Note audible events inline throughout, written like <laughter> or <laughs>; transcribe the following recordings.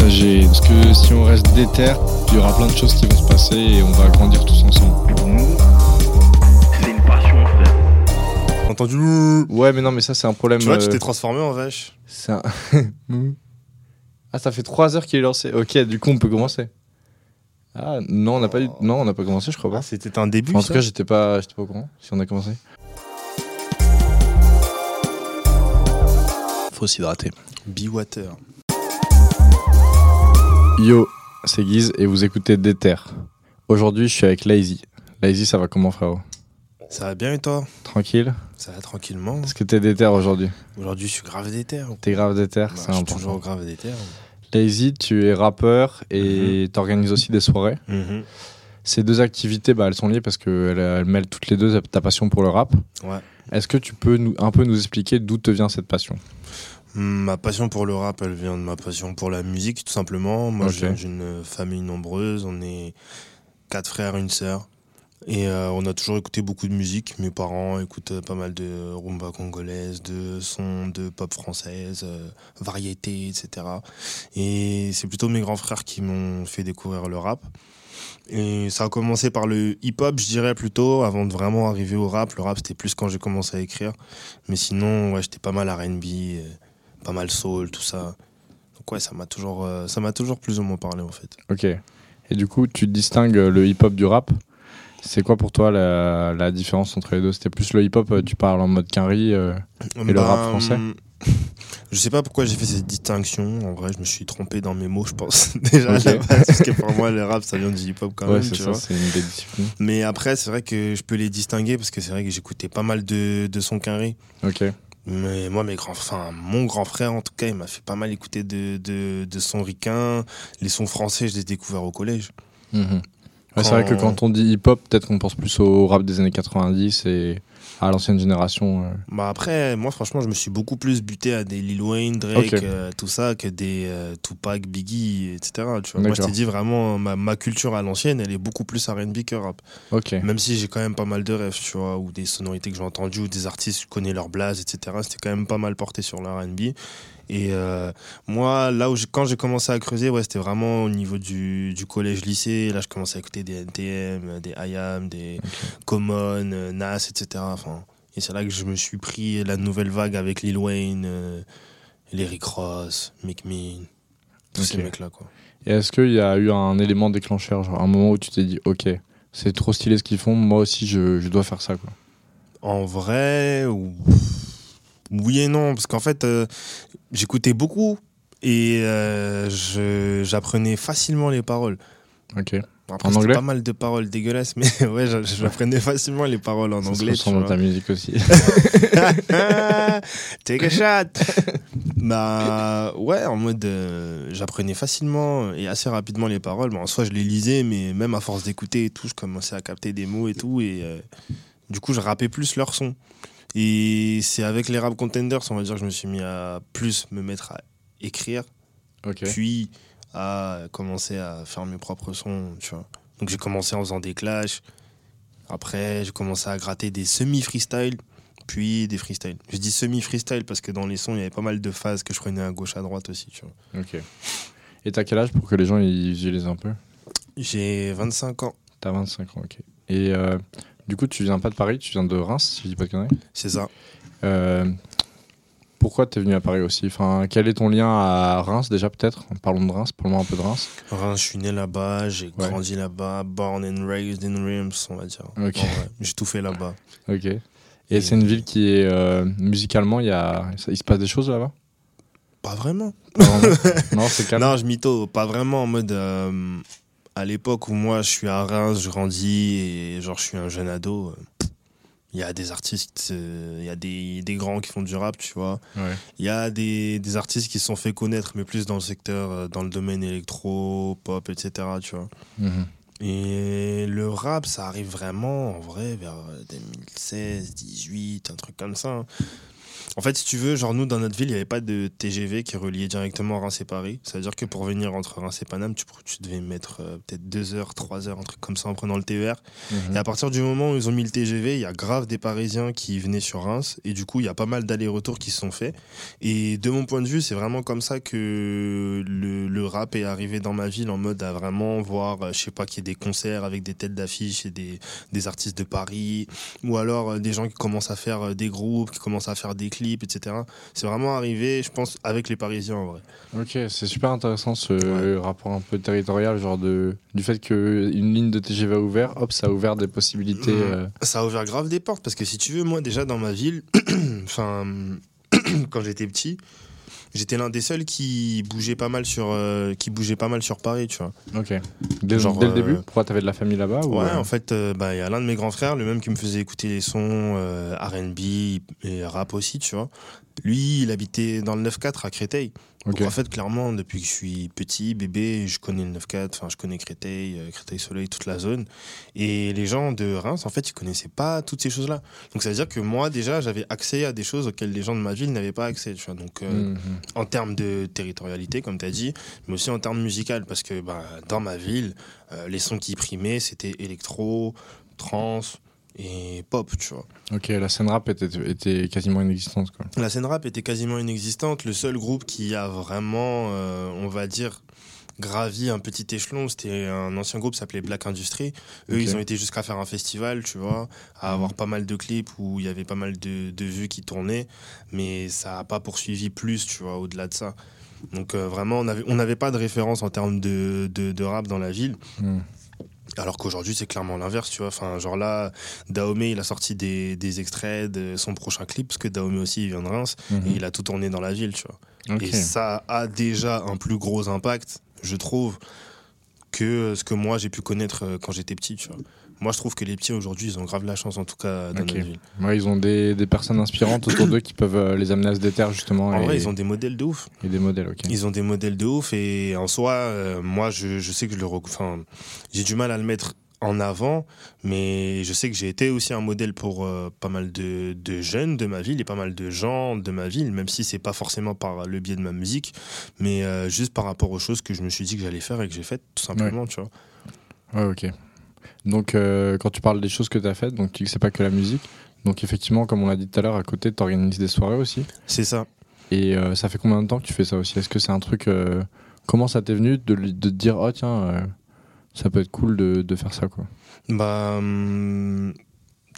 partager. Parce que si on reste déter, il y aura plein de choses qui vont se passer et on va grandir tous ensemble. Pour nous, c'est une passion, frère. Entendu Ouais, mais non, mais ça c'est un problème. Tu vois, tu euh, t'es transformé en vache. c'est un- <laughs> ah, ça fait 3 heures qu'il est lancé. Ok, du coup on peut commencer. Ah non, on n'a pas eu... non, on n'a pas commencé, je crois pas. Ah, c'était un début. en ça tout cas, j'étais pas, j'étais pas au courant si on a commencé. faut s'hydrater. Be water. Yo, c'est Guise et vous écoutez Déter. Aujourd'hui, je suis avec Lazy. Lazy, ça va comment, frérot? Ça va bien et toi? Tranquille? Ça va tranquillement. Est-ce que t'es déter aujourd'hui? Aujourd'hui, je suis grave déter. Bah, T'es grave déter, je c'est suis important. toujours grave déter. Lazy, tu es rappeur et t'organises aussi des soirées. Mhm. Ces deux activités, bah, elles sont liées parce qu'elles elles mêlent toutes les deux ta passion pour le rap. Ouais. Est-ce que tu peux nous, un peu nous expliquer d'où te vient cette passion? Ma passion pour le rap, elle vient de ma passion pour la musique, tout simplement. Moi, Ok. je viens d'une famille nombreuse. On est quatre frères, une sœur. Et euh, on a toujours écouté beaucoup de musique. Mes parents écoutent euh, pas mal de rumba congolaise, de sons de pop française, euh, variété, etc. Et c'est plutôt mes grands frères qui m'ont fait découvrir le rap. Et ça a commencé par le hip-hop, je dirais plutôt, avant de vraiment arriver au rap. Le rap, c'était plus quand j'ai commencé à écrire. Mais sinon, ouais, j'étais pas mal R&B, euh, pas mal soul, tout ça. Donc ouais, ça m'a toujours, euh, ça m'a toujours plus ou moins parlé en fait. Ok. Et du coup, tu distingues le hip-hop du rap C'est quoi pour toi la, la différence entre les deux? C'était plus le hip-hop, euh, tu parles en mode quinri euh, Et le rap français? hum, <laughs> Je sais pas pourquoi j'ai fait cette distinction. En vrai, je me suis trompé dans mes mots, je pense. <laughs> Déjà, base, parce que pour moi, le rap, ça vient du hip-hop quand Ouais, même. c'est tu ça, vois. une. Mais après, c'est vrai que je peux les distinguer parce que c'est vrai que j'écoutais pas mal de, de sons carrés. Ok. Mais moi, mes grands, enfin, mon grand frère, en tout cas, il m'a fait pas mal écouter de, de, de sons ricains. Les sons français, je les ai découverts au collège. Mhm. Ouais, C'est vrai que Quand- quand on dit hip-hop, peut-être qu'on pense plus au rap des années 90 et à l'ancienne génération. euh. Bah après, moi franchement, je me suis beaucoup plus buté à des Lil Wayne, Drake, euh, tout ça, que des euh, Tupac, Biggie, etc. Tu vois. Moi, je t'ai dit vraiment, ma, ma culture à l'ancienne, elle est beaucoup plus R&B que rap. Ok. Même si j'ai quand même pas mal de rêves, tu vois, ou des sonorités que j'ai entendues, ou des artistes, je connais leur blase, etc. C'était quand même pas mal porté sur le R&B. Et euh, moi, là où j'ai- quand j'ai commencé à creuser, ouais, c'était vraiment au niveau du, du collège-lycée. Là, je commençais à écouter des NTM, des IAM, des Common, euh, Nas, etc. Enfin, et c'est là que je me suis pris la nouvelle vague avec Lil Wayne, euh, les Rick Ross, Mick Mill, tous ces mecs-là, quoi. Et est-ce qu'il y a eu un élément déclencheur, genre un moment où tu t'es dit, ok, c'est trop stylé ce qu'ils font, moi aussi je, je dois faire ça quoi? En vrai, ou- oui et non, parce qu'en fait, euh, j'écoutais beaucoup et euh, j'apprenais facilement les paroles. Ok. Après, En anglais pas mal de paroles dégueulasses, mais <laughs> ouais, j'a- j'apprenais facilement les paroles en Ça anglais. tu dans ta musique aussi. <laughs> Take a shot. bah ouais, en mode euh, j'apprenais facilement et assez rapidement les paroles. Bon, en soi, je les lisais, mais même à force d'écouter et tout, je commençais à capter des mots et tout, et euh, du coup, je rappais plus leur son. Et c'est avec les rap contenders, on va dire, que je me suis mis à plus me mettre à écrire, puis à commencer à faire mes propres sons, tu vois. Donc j'ai commencé en faisant des clashs. Après, j'ai commencé à gratter des semi-freestyle, puis des freestyle. Je dis semi-freestyle parce que dans les sons, il y avait pas mal de phases que je prenais à gauche, à droite aussi, tu vois. Ok. Et t'as quel âge pour que les gens ils visualisent un peu? J'ai 25 ans, T'as 25 ans, ok. Et euh, du coup, tu viens pas de Paris, tu viens de Reims, si je dis pas de conneries. c'est ça. Euh, pourquoi t'es venu à Paris aussi? Enfin, Quel est ton lien à Reims déjà peut-être? Parlons de Reims, parlons un peu de Reims. Reims, je suis né là-bas, j'ai Ouais. grandi là-bas, born and raised in Reims, on va dire. J'ai tout fait là-bas. Ok. Et c'est une ville qui est euh, musicalement, il y a, il se passe des choses là-bas? Pas vraiment. Pas <laughs> vraiment Non, c'est calme. Non, je mytho, pas vraiment en mode. euh, à l'époque où moi je suis à Reims, je grandis et genre je suis un jeune ado, euh, Il y a des artistes, euh, il y a des, des grands qui font du rap, tu vois. Ouais. Il y a des, des artistes qui se sont fait connaître, mais plus dans le secteur, euh, dans le domaine électro, pop, etc. Tu vois. Mhm. Et le rap, ça arrive vraiment, en vrai, vers 2016, 18, un truc comme ça. hein. En fait, si tu veux, genre nous, dans notre ville, il n'y avait pas de TGV qui reliait directement Reims et Paris. C'est-à-dire que pour venir entre Reims et Paname, tu, tu devais mettre euh, peut-être 2 heures, 3 heures, un truc comme ça en prenant le TER. Mhm. Et à partir du moment où ils ont mis le TGV, il y a grave des Parisiens qui venaient sur Reims. Et du coup, il y a pas mal d'allers-retours qui se sont faits. Et de mon point de vue, c'est vraiment comme ça que le, le rap est arrivé dans ma ville en mode à vraiment voir, euh, je sais pas, qu'il y ait des concerts avec des têtes d'affiche et des, des artistes de Paris. Ou alors euh, des gens qui commencent à faire des groupes, qui commencent à faire des clips, etc. C'est vraiment arrivé, je pense, avec les Parisiens en vrai. Ok, c'est super intéressant ce rapport un peu territorial, genre de, du fait qu'une ligne de TGV a ouvert, hop, ça a ouvert des possibilités. Mhm. euh, Ça a ouvert grave des portes parce que si tu veux, moi déjà dans ma ville, <clears throat> enfin, <clears throat> quand j'étais petit, j'étais l'un des seuls qui bougeait pas mal sur, euh, qui bougeait pas mal sur Paris, tu vois. Ok. Dès, Genre, dès le euh, début Pourquoi t'avais de la famille là-bas ou, Ouais, euh, en fait, bah, il y a l'un de mes grands frères, le même qui me faisait écouter les sons R&B et rap aussi, tu vois. Lui, il habitait dans le 9-4 à Créteil. Donc en fait, clairement, depuis que je suis petit, bébé, je connais le 9-4, enfin, je connais Créteil, euh, Créteil-Soleil, toute la zone. Et les gens de Reims, en fait, ils connaissaient pas toutes ces choses-là. Donc ça veut dire que moi, déjà, j'avais accès à des choses auxquelles les gens de ma ville n'avaient pas accès, tu vois. Donc euh, Mhm. en termes de territorialité, comme tu as dit, mais aussi en termes musical, parce que bah, dans ma ville, euh, les sons qui primaient, c'était électro, trance et pop, tu vois. Ok, la scène rap était, était quasiment inexistante. Quoi. La scène rap était quasiment inexistante. Le seul groupe qui a vraiment, euh, on va dire, gravi un petit échelon, c'était un ancien groupe s'appelait Black Industry. Eux, ils ont été jusqu'à faire un festival, tu vois, à avoir pas mal de clips où il y avait pas mal de, de vues qui tournaient, mais ça n'a pas poursuivi plus, tu vois, au-delà de ça. Donc euh, vraiment, on n'avait on n'avait pas de référence en termes de, de, de rap dans la ville. Mhm. Alors qu'aujourd'hui, c'est clairement l'inverse, tu vois. Enfin, genre là, Dahomey, il a sorti des, des extraits de son prochain clip, parce que Dahomey aussi, il vient de Reims, Mhm. et il a tout tourné dans la ville, tu vois. Et ça a déjà un plus gros impact, je trouve, que ce que moi j'ai pu connaître euh, quand j'étais petit, tu vois. Moi, je trouve que les petits aujourd'hui, ils ont grave la chance, en tout cas, dans Ok. notre ville. Ouais, ils ont des, des personnes inspirantes autour d'eux qui peuvent euh, les amener à se déterre justement. En et, vrai, ils ont des modèles de ouf. et des modèles, ok. Ils ont des modèles de ouf et en soi, euh, moi, je, je sais que je le, enfin, j'ai du mal à le mettre en avant, mais je sais que j'ai été aussi un modèle pour euh, pas mal de, de jeunes de ma ville et pas mal de gens de ma ville, même si c'est pas forcément par le biais de ma musique, mais euh, juste par rapport aux choses que je me suis dit que j'allais faire et que j'ai faites, tout simplement, tu vois. Ouais, ok. Donc, euh, quand tu parles des choses que tu as faites, donc tu pas que la musique. Donc, effectivement, comme on l'a dit tout à l'heure, à côté, tu organises des soirées aussi. C'est ça. Et euh, ça fait combien de temps que tu fais ça aussi? Est-ce que c'est un truc. euh, comment ça t'est venu de, te dire, oh tiens, ça peut être cool de, de faire ça, quoi? Bah, hum,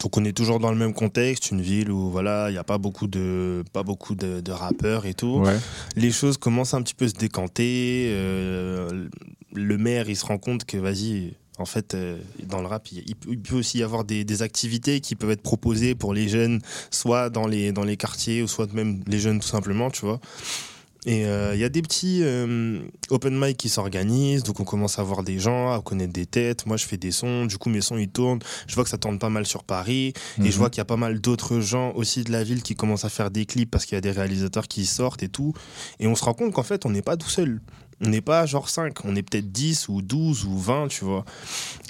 donc on est toujours dans le même contexte, une ville où voilà, il n'y a pas beaucoup de pas beaucoup de, de rappeurs et tout. Ouais. les choses commencent un petit peu à se décanter. euh, le maire, il se rend compte que, vas-y, en fait, euh, dans le rap, il, il peut aussi y avoir des, des activités qui peuvent être proposées pour les jeunes, soit dans les, dans les quartiers, ou soit même les jeunes tout simplement, tu vois. Et euh, il y a des petits euh, open mic qui s'organisent, donc on commence à voir des gens, à connaître des têtes. Moi, je fais des sons, du coup, mes sons, ils tournent. Je vois que ça tourne pas mal sur Paris. Et je Mhm. vois qu'il y a pas mal d'autres gens aussi de la ville qui commencent à faire des clips parce qu'il y a des réalisateurs qui sortent et tout. Et on se rend compte qu'en fait, on n'est pas tout seul. On n'est pas genre 5, on est peut-être 10 ou 12 ou 20, tu vois.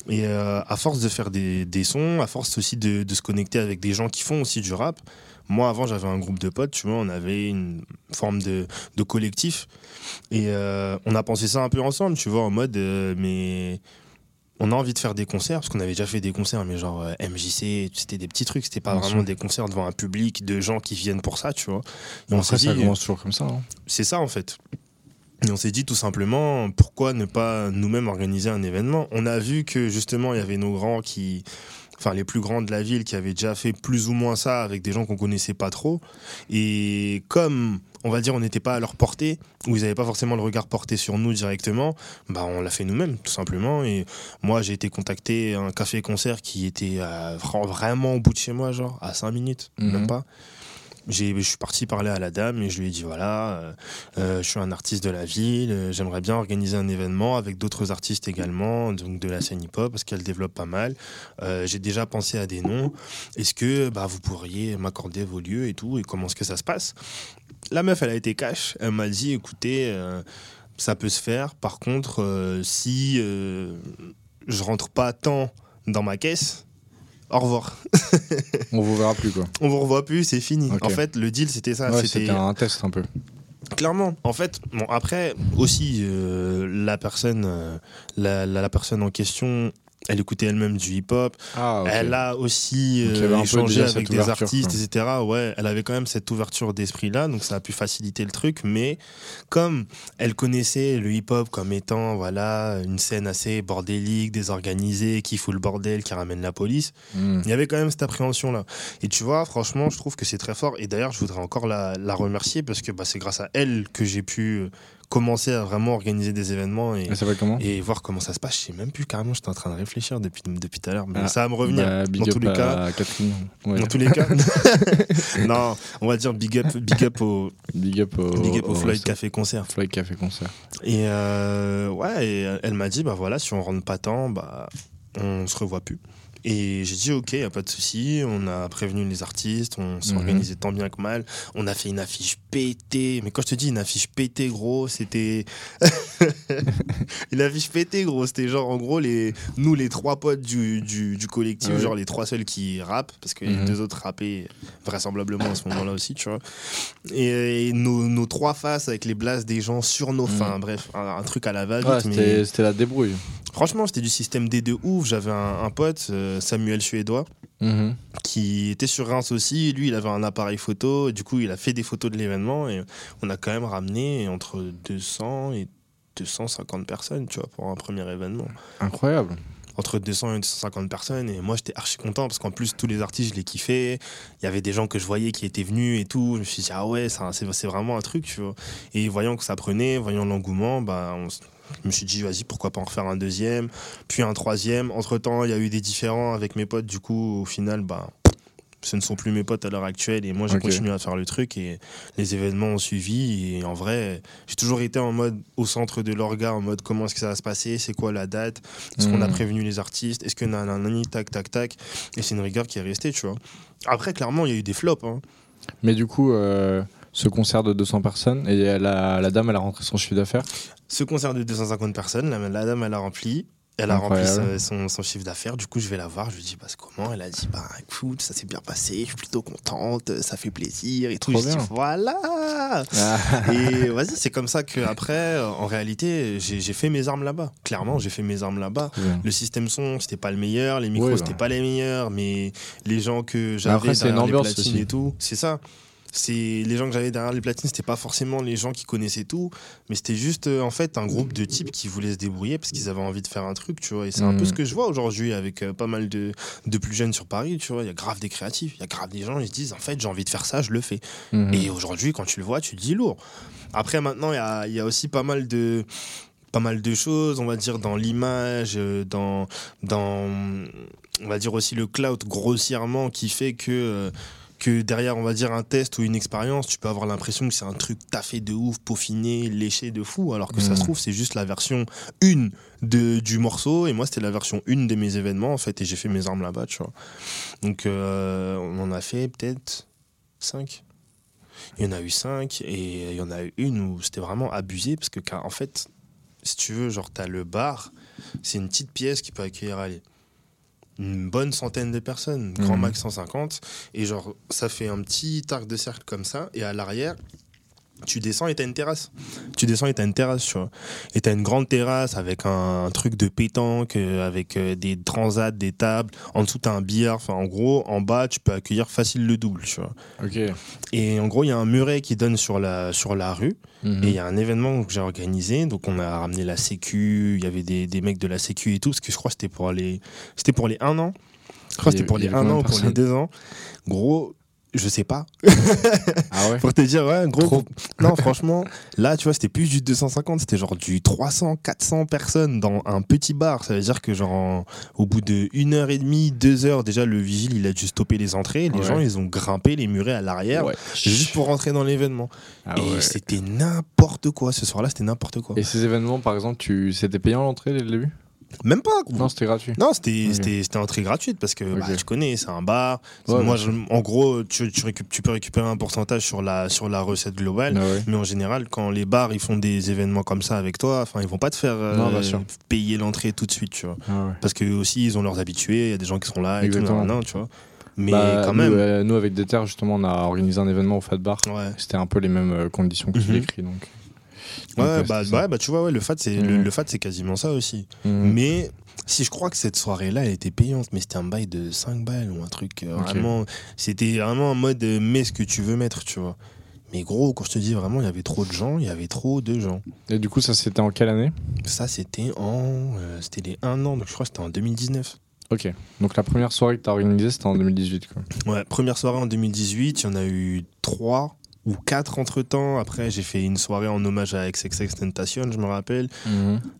Et euh, à force de faire des, des sons, à force aussi de, de se connecter avec des gens qui font aussi du rap, moi avant j'avais un groupe de potes, tu vois, on avait une forme de, de collectif. Et euh, on a pensé ça un peu ensemble, tu vois, en mode, euh, mais on a envie de faire des concerts, parce qu'on avait déjà fait des concerts, mais genre euh, MJC, c'était des petits trucs, c'était pas Bien vraiment sûr. des concerts devant un public de gens qui viennent pour ça, tu vois. Et on s'est ça dit, commence toujours comme ça. hein. c'est ça en fait. Et on s'est dit tout simplement, pourquoi ne pas nous-mêmes organiser un événement? On a vu que justement, il y avait nos grands qui, enfin les plus grands de la ville, qui avaient déjà fait plus ou moins ça avec des gens qu'on connaissait pas trop. Et comme, on va dire, on n'était pas à leur portée, ou ils n'avaient pas forcément le regard porté sur nous directement, bah on l'a fait nous-mêmes, tout simplement. Et moi, j'ai été contacté à un café-concert qui était vra- vraiment au bout de chez moi, genre à 5 minutes, Mhm. même pas. Je suis parti parler à la dame et je lui ai dit voilà, euh, euh, je suis un artiste de la ville, euh, j'aimerais bien organiser un événement avec d'autres artistes également, donc de la scène hip-hop, parce qu'elle développe pas mal. J'ai déjà pensé à des noms. Est-ce que bah, vous pourriez m'accorder vos lieux et tout, et comment est-ce que ça se passe? La meuf, elle a été cash. Elle m'a dit écoutez, ça peut se faire. Par contre, si je rentre pas temps dans ma caisse, au revoir. On vous verra plus quoi. On vous revoit plus, c'est fini. En fait, le deal, c'était ça. ouais, c'était c'était un test un peu. Clairement, en fait, bon après aussi euh, la personne, euh, la, la- la personne en question, elle écoutait elle-même du hip-hop. Ah. Elle a aussi euh, échangé avec des artistes, quoi. etc. Ouais, elle avait quand même cette ouverture d'esprit-là, donc ça a pu faciliter le truc. Mais comme elle connaissait le hip-hop comme étant voilà une scène assez bordélique, désorganisée, qui fout le bordel, qui ramène la police, Hmm. il y avait quand même cette appréhension-là. Et tu vois, franchement, je trouve que c'est très fort. Et d'ailleurs, je voudrais encore la, la remercier parce que bah, c'est grâce à elle que j'ai pu euh, commencer à vraiment organiser des événements et, comment voir comment ça se passe. Je sais même plus carrément, j'étais en train de réfléchir depuis, depuis tout à l'heure. Mais Ah, ça va me revenir. Bah, big dans up tous cas. Dans tous les cas. <laughs> <laughs> non, on va dire big up, big up au, Big up au, big up au au- Floyd au- Café Concert. Floyd Café Concert. Et euh, ouais, et elle m'a dit, bah voilà, si on rentre pas tant, bah on se revoit plus. Et j'ai dit, ok, y a pas de souci. On a prévenu les artistes, on s'est Mhm. organisé tant bien que mal. On a fait une affiche pétée. Mais quand je te dis une affiche pétée, gros, c'était. <laughs> une affiche pétée, gros. C'était genre, en gros, les... nous, les trois potes du, du, du collectif, ouais. genre les trois seuls qui rappent, parce que Mhm. les deux autres rappaient vraisemblablement à ce moment-là aussi, tu vois. Et, et nos, nos trois faces avec les blasts des gens sur nos Mhm. fins. Bref, un, un truc à la va-vite. Ouais, c'était la débrouille. Franchement, c'était du système D de ouf. J'avais un, un pote, euh, Samuel Suédois, Mhm. qui était sur Reims aussi. Lui, il avait un appareil photo. Et du coup, il a fait des photos de l'événement. Et on a quand même ramené entre 200 et 250 personnes, tu vois, pour un premier événement. Incroyable. Entre 200 et 250 personnes. Et moi, j'étais archi content parce qu'en plus, tous les artistes, je les kiffais. Il y avait des gens que je voyais qui étaient venus et tout. Je me suis dit, ah ouais, c'est vraiment un truc, tu vois. Et voyant que ça prenait, voyant l'engouement, bah, on je me suis dit, vas-y, pourquoi pas en refaire un deuxième, puis un troisième. Entre temps, il y a eu des différends avec mes potes. Du coup, au final, bah, ce ne sont plus mes potes à l'heure actuelle. Et moi, j'ai continué à faire le truc. Et les événements ont suivi. Et en vrai, j'ai toujours été en mode au centre de l'orga, en mode comment est-ce que ça va se passer, c'est quoi la date, est-ce qu'on a Mhm. prévenu les artistes, est-ce que nanani, tac, tac, tac? Et c'est une rigueur qui est restée, tu vois. Après, clairement, il y a eu des flops. hein. Mais du coup, euh, ce concert de 200 personnes, et la, la dame, elle a rentré son chiffre d'affaires. Ce concert de 250 personnes, la, la dame, elle a rempli. Elle a rempli Incroyable. son, son chiffre d'affaires. Du coup, je vais la voir. Je lui dis, bah, c'est comment? Elle a dit, bah, écoute, ça s'est bien passé. Je suis plutôt contente. Ça fait plaisir et tout. Trop Je dis, voilà Et vas-y, c'est comme ça que après, en réalité, j'ai fait mes armes là-bas. Clairement, j'ai fait mes armes là-bas. Le système son, c'était pas le meilleur, les micros, Oui, bah. c'était pas les meilleurs, mais les gens que j'avais c'est une derrière les ambiance platines aussi. et tout, c'est ça. C'est les gens que j'avais derrière les platines, c'était pas forcément les gens qui connaissaient tout, mais c'était juste euh, en fait un groupe de types qui voulaient se débrouiller parce qu'ils avaient envie de faire un truc, tu vois. Et c'est un peu Mhm. ce que je vois aujourd'hui avec euh, pas mal de, de plus jeunes sur Paris, tu vois. Il y a grave des créatifs, il y a grave des gens, ils se disent en fait j'ai envie de faire ça, je le fais. Mhm. Et aujourd'hui, quand tu le vois, tu te dis lourd. Après, maintenant, il y a, y a aussi pas mal de pas mal de choses, on va dire, dans l'image, euh, dans, dans, on va dire aussi le cloud grossièrement qui fait que, que derrière, on va dire, un test ou une expérience, tu peux avoir l'impression que c'est un truc taffé de ouf, peaufiné, léché de fou, alors que ça se trouve, c'est juste la version 1 de, du morceau, et moi, c'était la version 1 de mes événements, en fait, et j'ai fait mes armes là-bas, tu vois. Donc, euh, on en a fait peut-être 5 il y en a eu cinq et il y en a eu une où c'était vraiment abusé parce que en fait, si tu veux, genre t'as le bar, c'est une petite pièce qui peut accueillir allez, une bonne centaine de personnes, grand Mhm. max 150 et genre ça fait un petit arc de cercle comme ça et à l'arrière tu descends et t'as une terrasse. Tu descends et t'as une terrasse, tu vois. Et t'as une grande terrasse avec un, un truc de pétanque, euh, avec euh, des transats, des tables. En dessous, t'as un billard. Enfin, en gros, en bas, tu peux accueillir facile le double, tu vois. Ok. Et en gros, il y a un muret qui donne sur la, sur la rue. Mhm. Et il y a un événement que j'ai organisé. Donc, on a ramené la Sécu. Il y avait des, des mecs de la Sécu et tout. Parce que je crois que c'était pour c'était pour les un an. Je crois que c'était pour les il y avait un combien an de ou pour les personnes? deux ans. Gros, Je sais pas. Ah ouais <laughs> Pour te dire, ouais, gros. Trop. Non, franchement, là, tu vois, c'était plus du 250, c'était genre du 300, 400 personnes dans un petit bar. Ça veut dire que, genre, en- au bout de une heure et demie, deux heures, déjà, le vigile, il a dû stopper les entrées. Les Ouais. gens, ils ont grimpé les murets à l'arrière. Ouais. Juste pour rentrer dans l'événement. Ah et c'était n'importe quoi. Ce soir-là, c'était n'importe quoi. Et ces événements, par exemple, tu... c'était payant l'entrée dès le début? Même pas. Non, c'était gratuit. Non, c'était Ok. c'était- c'était entrée gratuite parce que bah, Ok. tu connais, c'est un bar. Ouais, Moi, je- en gros, tu, tu, récup- tu peux récupérer un pourcentage sur la, sur la recette globale. Ah ouais. Mais en général, quand les bars ils font des événements comme ça avec toi, ils vont pas te faire euh, Non, payer l'entrée tout de suite, tu vois. Ah. Parce que aussi, ils ont leurs habitués. Il y a des gens qui sont là et tout, Exactement. nan, nan, tu vois. Mais Bah, quand nous, même, euh, nous, avec Déter, justement, on a organisé un événement au Fat Bar. C'était un peu les mêmes euh, conditions que tu Mhm. décris. Donc. Ouais, bah, ouais, bah, tu vois, ouais, le FAT, c'est le, Mhm. le c'est quasiment ça aussi. Mhm. Mais si je crois que cette soirée-là, elle était payante, mais c'était un bail de 5 balles ou un truc euh, vraiment. C'était vraiment en mode euh, mets ce que tu veux mettre, tu vois. Mais gros, quand je te dis vraiment, il y avait trop de gens, il y avait trop de gens. Et du coup, ça, c'était en quelle année? Ça, c'était en. euh, c'était les 1 an, donc je crois que c'était en 2019. Ok. Donc la première soirée que tu as organisée, c'était en 2018. Quoi. Ouais, première soirée en 2018, il y en a eu 3 ou 4 entre temps. Après, j'ai fait une soirée en hommage à XXX Tentation, je me rappelle.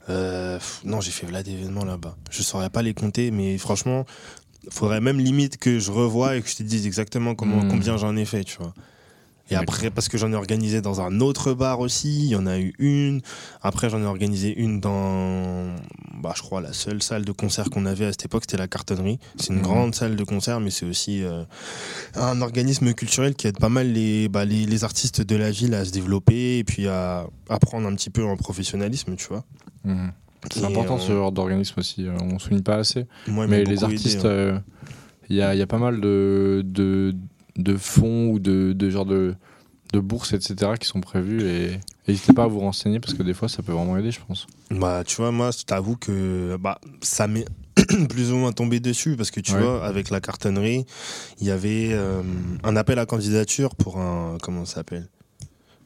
Euh, pff, non, j'ai fait là d'événements là-bas. Je saurais pas les compter, mais franchement, faudrait même limite que je revoie et que je te dise exactement comment, Mm. combien j'en ai fait, tu vois. Et après, parce que j'en ai organisé dans un autre bar aussi, il y en a eu une. Après, j'en ai organisé une dans, bah, je crois, la seule salle de concert qu'on avait à cette époque, c'était la cartonnerie. C'est une Mhm. grande salle de concert, mais c'est aussi euh, un organisme culturel qui aide pas mal les, bah, les, les artistes de la ville à se développer et puis à apprendre un petit peu en professionnalisme, tu vois. Mhm. C'est important euh, ce genre d'organisme aussi. euh, On ne souligne pas assez. Moi, Mais m'a les artistes, hein. euh, il y, a, y a pas mal de, de, de fonds ou de, de genre de, de bourses, etc. qui sont prévus. Et n'hésitez pas à vous renseigner parce que des fois, ça peut vraiment aider, je pense. Bah, tu vois, moi, je t'avoue que bah, ça m'est <clears throat> plus ou moins tombé dessus parce que tu Ouais. vois, avec la cartonnerie, il y avait euh, un appel à candidature pour un. Comment ça s'appelle?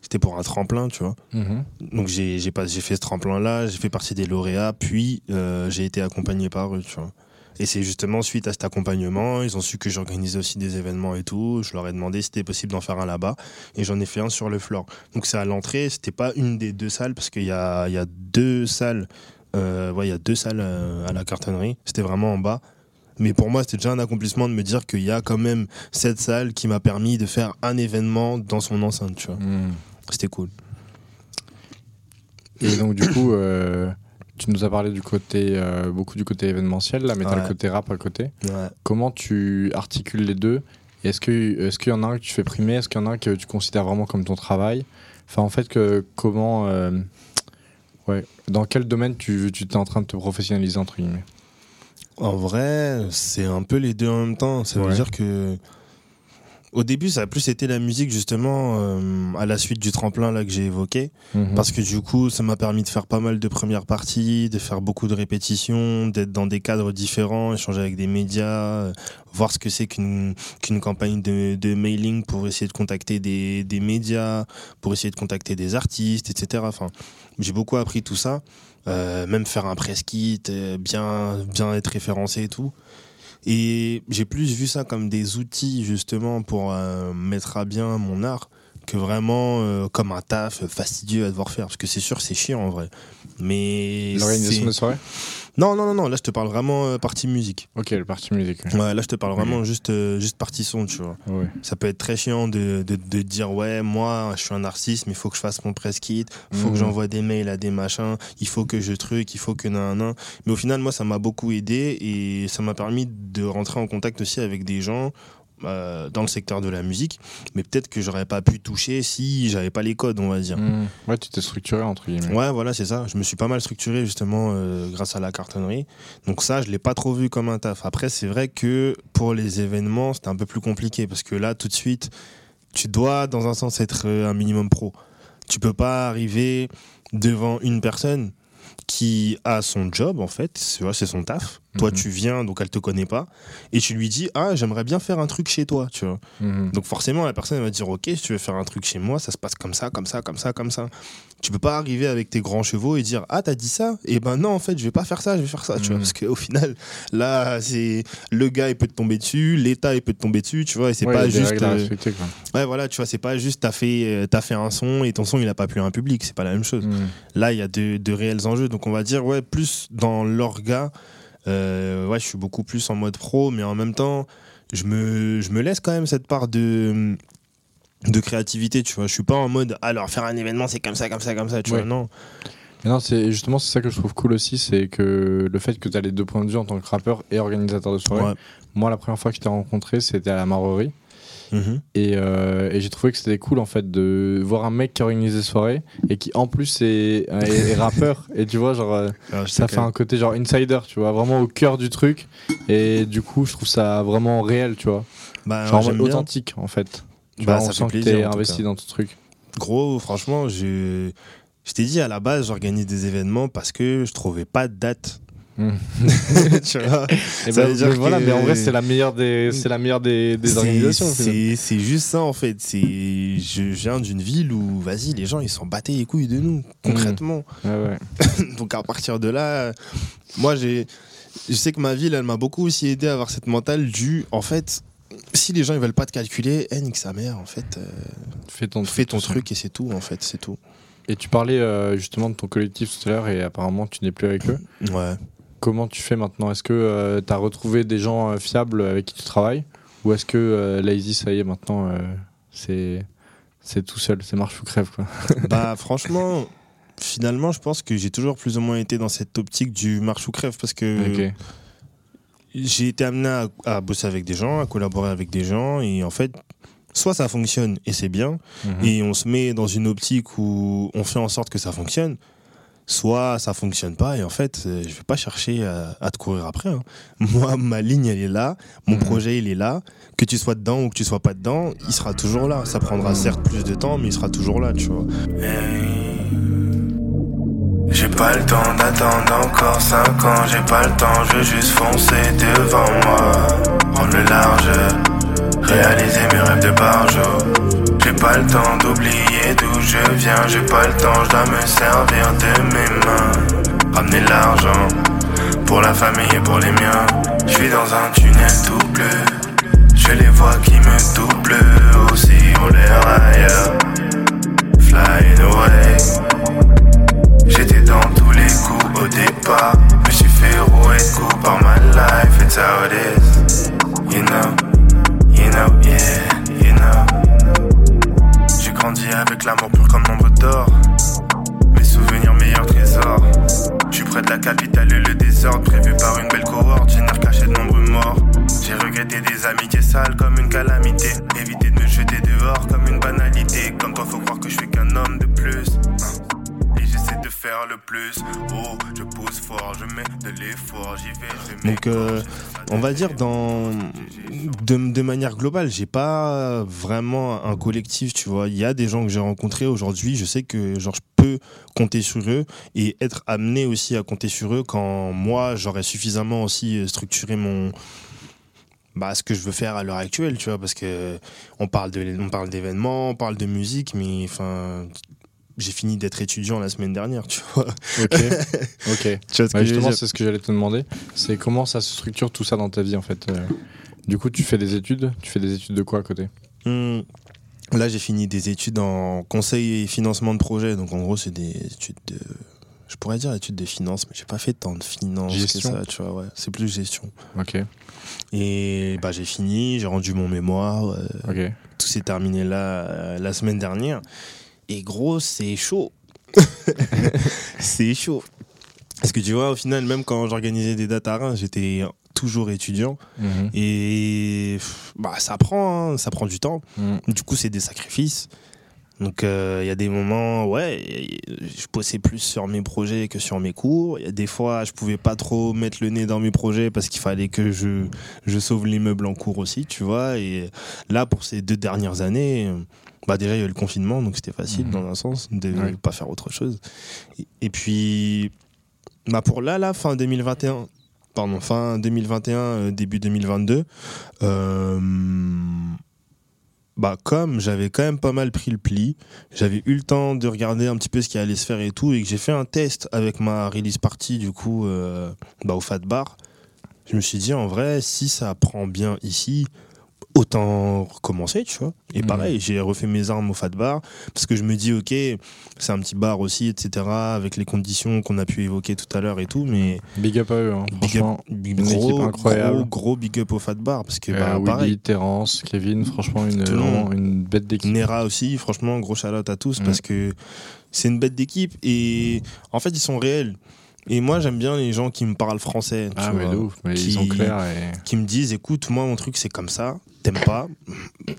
C'était pour un tremplin, tu vois. Mhm. Donc, j'ai j'ai pas- j'ai fait ce tremplin-là, j'ai fait partie des lauréats, puis euh, j'ai été accompagné par eux, tu vois. Et c'est justement suite à cet accompagnement, ils ont su que j'organisais aussi des événements et tout. Je leur ai demandé si c'était possible d'en faire un là-bas. Et j'en ai fait un sur le floor. Donc c'est à l'entrée, c'était pas une des deux salles, parce qu'il y a, y a deux salles. euh, ouais, il y a deux salles euh, à la cartonnerie. C'était vraiment en bas. Mais pour moi, c'était déjà un accomplissement de me dire qu'il y a quand même cette salle qui m'a permis de faire un événement dans son enceinte, tu vois. Mhm. C'était cool. Et donc, du coup, euh, tu nous as parlé du côté, euh, beaucoup du côté événementiel, là, mais tu as Ouais. le côté rap à côté. Ouais. Comment tu articules les deux? Est-ce qu'il est qu'il y en a un que tu fais primer? Est-ce qu'il y en a un que tu considères vraiment comme ton travail? Enfin, en fait, que, comment. euh, ouais, dans quel domaine tu tu t'es en train de te professionnaliser, entre guillemets? En vrai, c'est un peu les deux en même temps. Ça veut Ouais. dire que. Au début, ça a plus été la musique, justement, euh, à la suite du tremplin là que j'ai évoqué. Mhm. Parce que du coup, ça m'a permis de faire pas mal de premières parties, de faire beaucoup de répétitions, d'être dans des cadres différents, échanger avec des médias, euh, voir ce que c'est qu'une qu'une campagne de, de mailing pour essayer de contacter des, des médias, pour essayer de contacter des artistes, etc. Enfin, j'ai beaucoup appris tout ça. Euh, même faire un press kit, bien, bien être référencé et tout. Et j'ai plus vu ça comme des outils justement pour euh, mettre à bien mon art que vraiment euh, comme un taf fastidieux à devoir faire. Parce que c'est sûr, c'est chiant en vrai. Mais. L'organisation c'est- de soirée Non, non, non, non, là je te parle vraiment euh, partie musique. Ok, le parti musique. ouais. Ouais, là je te parle vraiment juste, euh, juste partie son, tu vois. Ouais. Ça peut être très chiant de, de, de dire ouais, moi je suis un artiste, mais il faut que je fasse mon press kit, il faut Mhm. que j'envoie des mails à des machins, il faut que je truc, il faut que nan nan. Mais au final, moi ça m'a beaucoup aidé et ça m'a permis de rentrer en contact aussi avec des gens. Euh, dans le secteur de la musique, mais peut-être que j'aurais pas pu toucher si j'avais pas les codes, on va dire. Mhm. Ouais, tu t'es structuré, entre guillemets. Ouais, voilà, c'est ça. Je me suis pas mal structuré justement euh, grâce à la cartonnerie. Donc ça, je l'ai pas trop vu comme un taf. Après, c'est vrai que pour les événements, c'était un peu plus compliqué parce que là, tout de suite, tu dois dans un sens être euh, un minimum pro. Tu peux pas arriver devant une personne qui a son job en fait, tu vois, c'est son taf. Toi, Mhm. tu viens, donc elle te connaît pas, et tu lui dis ah j'aimerais bien faire un truc chez toi, tu vois. Mhm. Donc forcément, la personne elle va dire ok, si tu veux faire un truc chez moi, ça se passe comme ça, comme ça, comme ça, comme ça. Tu peux pas arriver avec tes grands chevaux et dire ah t'as dit ça? Et ben non en fait je vais pas faire ça, je vais faire ça, tu vois. Mhm. Parce qu'au final là c'est le gars il peut te tomber dessus, l'État il peut te tomber dessus, tu vois. Et c'est Ouais, pas juste euh, ouais voilà tu vois c'est pas juste t'as fait euh, t'as fait un son et ton son il a pas plu à un public, c'est pas la même chose. Là, il y a de, de réels enjeux. Donc, on va dire, ouais, plus dans l'orga, euh, ouais, je suis beaucoup plus en mode pro, mais en même temps, je me, je me laisse quand même cette part de, de créativité, tu vois. Je suis pas en mode, alors, faire un événement, c'est comme ça, comme ça, comme ça, tu Ouais. vois. Non. Mais non, c'est justement c'est ça que je trouve cool aussi, c'est que le fait que tu as les deux points de vue en tant que rappeur et organisateur de soirée. Ouais. Moi, la première fois que je t'ai rencontré, c'était à la Marorerie. Mhm. Et, euh, et j'ai trouvé que c'était cool en fait de voir un mec qui organise des soirées et qui en plus est, est- est <laughs> rappeur. Et tu vois, genre, euh, Alors, ça fait un côté genre insider, tu vois, vraiment au cœur du truc. Et du coup, je trouve ça vraiment réel, tu vois. Bah, Genre bien. authentique en fait. Tu Bah, vois, ça on fait sent que t'es investi dans ton truc. Gros, franchement, je, je t'ai dit à la base, j'organise des événements parce que je trouvais pas de date. Mm. <laughs> <laughs> tu vois Et Ça bah, veut dire mais voilà, que- mais en vrai, c'est la meilleure des, c'est la meilleure des, organisations. C'est c'est juste ça en fait. C'est je viens d'une ville où vas-y les gens ils s'en battaient les couilles de nous concrètement. Ouais, ouais. <laughs> Donc à partir de là, moi j'ai je sais que ma ville elle m'a beaucoup aussi aidé à avoir cette mentale du en fait si les gens ils veulent pas te calculer, eh, nique sa mère en fait, euh, Fais ton, fais ton truc et c'est tout en fait, c'est tout. Et tu parlais euh, justement de ton collectif tout à l'heure et apparemment tu n'es plus avec eux. Ouais. Comment tu fais maintenant? Est-ce que tu as retrouvé des gens euh, fiables avec qui tu travailles? Ou est-ce que euh, Lazy, ça y est, maintenant, euh, c'est c'est tout seul, c'est marche ou crève quoi? <laughs> Bah franchement finalement je pense que j'ai toujours plus ou moins été dans cette optique du marche ou crève parce que j'ai été amené à, à bosser avec des gens, à collaborer avec des gens, et en fait, soit ça fonctionne et c'est bien, Mhm. et on se met dans une optique où on fait en sorte que ça fonctionne, soit ça fonctionne pas, et en fait, euh, je vais pas chercher à, à te courir après. hein. Moi, ma ligne, elle est là, mon Mhm. projet, il est là, que tu sois dedans ou que tu sois pas dedans, il sera toujours là. Ça prendra certes plus de temps, mais il sera toujours là, tu vois. J'ai pas le temps d'attendre encore 5 ans, j'ai pas le temps, je veux juste foncer devant moi. Prendre le large, réaliser mes rêves de par jour. J'ai pas le temps d'oublier d'où je viens, j'ai pas le temps, je dois me servir de mes mains. Ramener l'argent pour la famille et pour les miens. Je suis dans un tunnel tout bleu, je les vois qui me doublent aussi, on l'air ailleurs. Flying away. J'étais dans tous les coups au départ. Me suis fait rouer de coups par ma life. It's how it is. You know, grandi avec l'amour pur comme nombre d'or. Mes souvenirs meilleurs trésors. Je suis près de la capitale et le désordre. Prévu par une belle cohorte. Nerf caché de nombreux morts. J'ai regretté des amitiés sales comme une calamité. Éviter de me jeter dehors comme une banalité. Comme toi, faut croire que je suis qu'un homme de plus. Faire le plus. Oh, je pousse fort, je mets de l'effort, j'y vais, je Donc, euh, on va dire dans de, de manière globale, j'ai pas vraiment un collectif, tu vois. Il y a des gens que j'ai rencontrés aujourd'hui, je sais que genre je peux compter sur eux et être amené aussi à compter sur eux quand moi j'aurais suffisamment aussi structuré mon bah, ce que je veux faire à l'heure actuelle, tu vois, parce que on parle de on parle d'événements, on parle de musique, mais enfin j'ai fini d'être étudiant la semaine dernière, tu vois. Ok. <laughs> ok. Tu vois ce Ouais, que je veux justement, c'est ce que j'allais te demander. C'est comment ça se structure tout ça dans ta vie en fait. euh? Du coup, tu fais des études? Tu fais des études de quoi à côté? Hmm. Là, j'ai fini des études en conseil et financement de projet. Donc, en gros, c'est des études de. Je pourrais dire études de finance, mais j'ai pas fait tant de finance Gestion. que ça, tu vois. Ouais. C'est plus gestion. Ok. Et bah, j'ai fini, j'ai rendu mon mémoire. euh, Ok. tout s'est terminé là, euh, la semaine dernière. Et gros, c'est chaud. <laughs> c'est chaud. Parce que tu vois, au final, même quand j'organisais des dates à Reims, j'étais toujours étudiant. Mhm. Et bah, ça prend, hein, ça prend du temps. Mhm. Du coup, c'est des sacrifices. Donc, euh, il y a des moments, ouais, je bossais plus sur mes projets que sur mes cours. Il y a des fois, je pouvais pas trop mettre le nez dans mes projets parce qu'il fallait que je, je sauve l'immeuble en cours aussi, tu vois. Et là, pour ces deux dernières années, euh, bah déjà, il y a eu le confinement, donc c'était facile Mhm. dans un sens de ne Ouais. pas faire autre chose. Et, et puis, bah pour là, là, fin 2021, pardon, fin 2021, euh, début 2022. Euh, bah, comme j'avais quand même pas mal pris le pli, j'avais eu le temps de regarder un petit peu ce qui allait se faire et tout, et que j'ai fait un test avec ma release party, du coup, euh, bah, au Fat Bar. Je me suis dit, en vrai, si ça prend bien ici, autant recommencer, tu vois. Et Mhm. pareil, j'ai refait mes armes au Fat Bar, parce que je me dis, ok, c'est un petit bar aussi, etc., avec les conditions qu'on a pu évoquer tout à l'heure et tout, mais Big up à eux, hein. big up, big- gros, équipe incroyable. Gros, gros big up au Fat Bar, parce que, Euh, bah, pareil. Terence, Kevin, franchement, une, une bête d'équipe. Nera aussi, franchement, gros shout à tous Mm. parce que c'est une bête d'équipe et en fait, ils sont réels. Et moi, j'aime bien les gens qui me parlent français, tu Ah, vois, ouf, mais qui- ils sont clairs et. qui me disent écoute, moi, mon truc, c'est comme ça, t'aimes pas,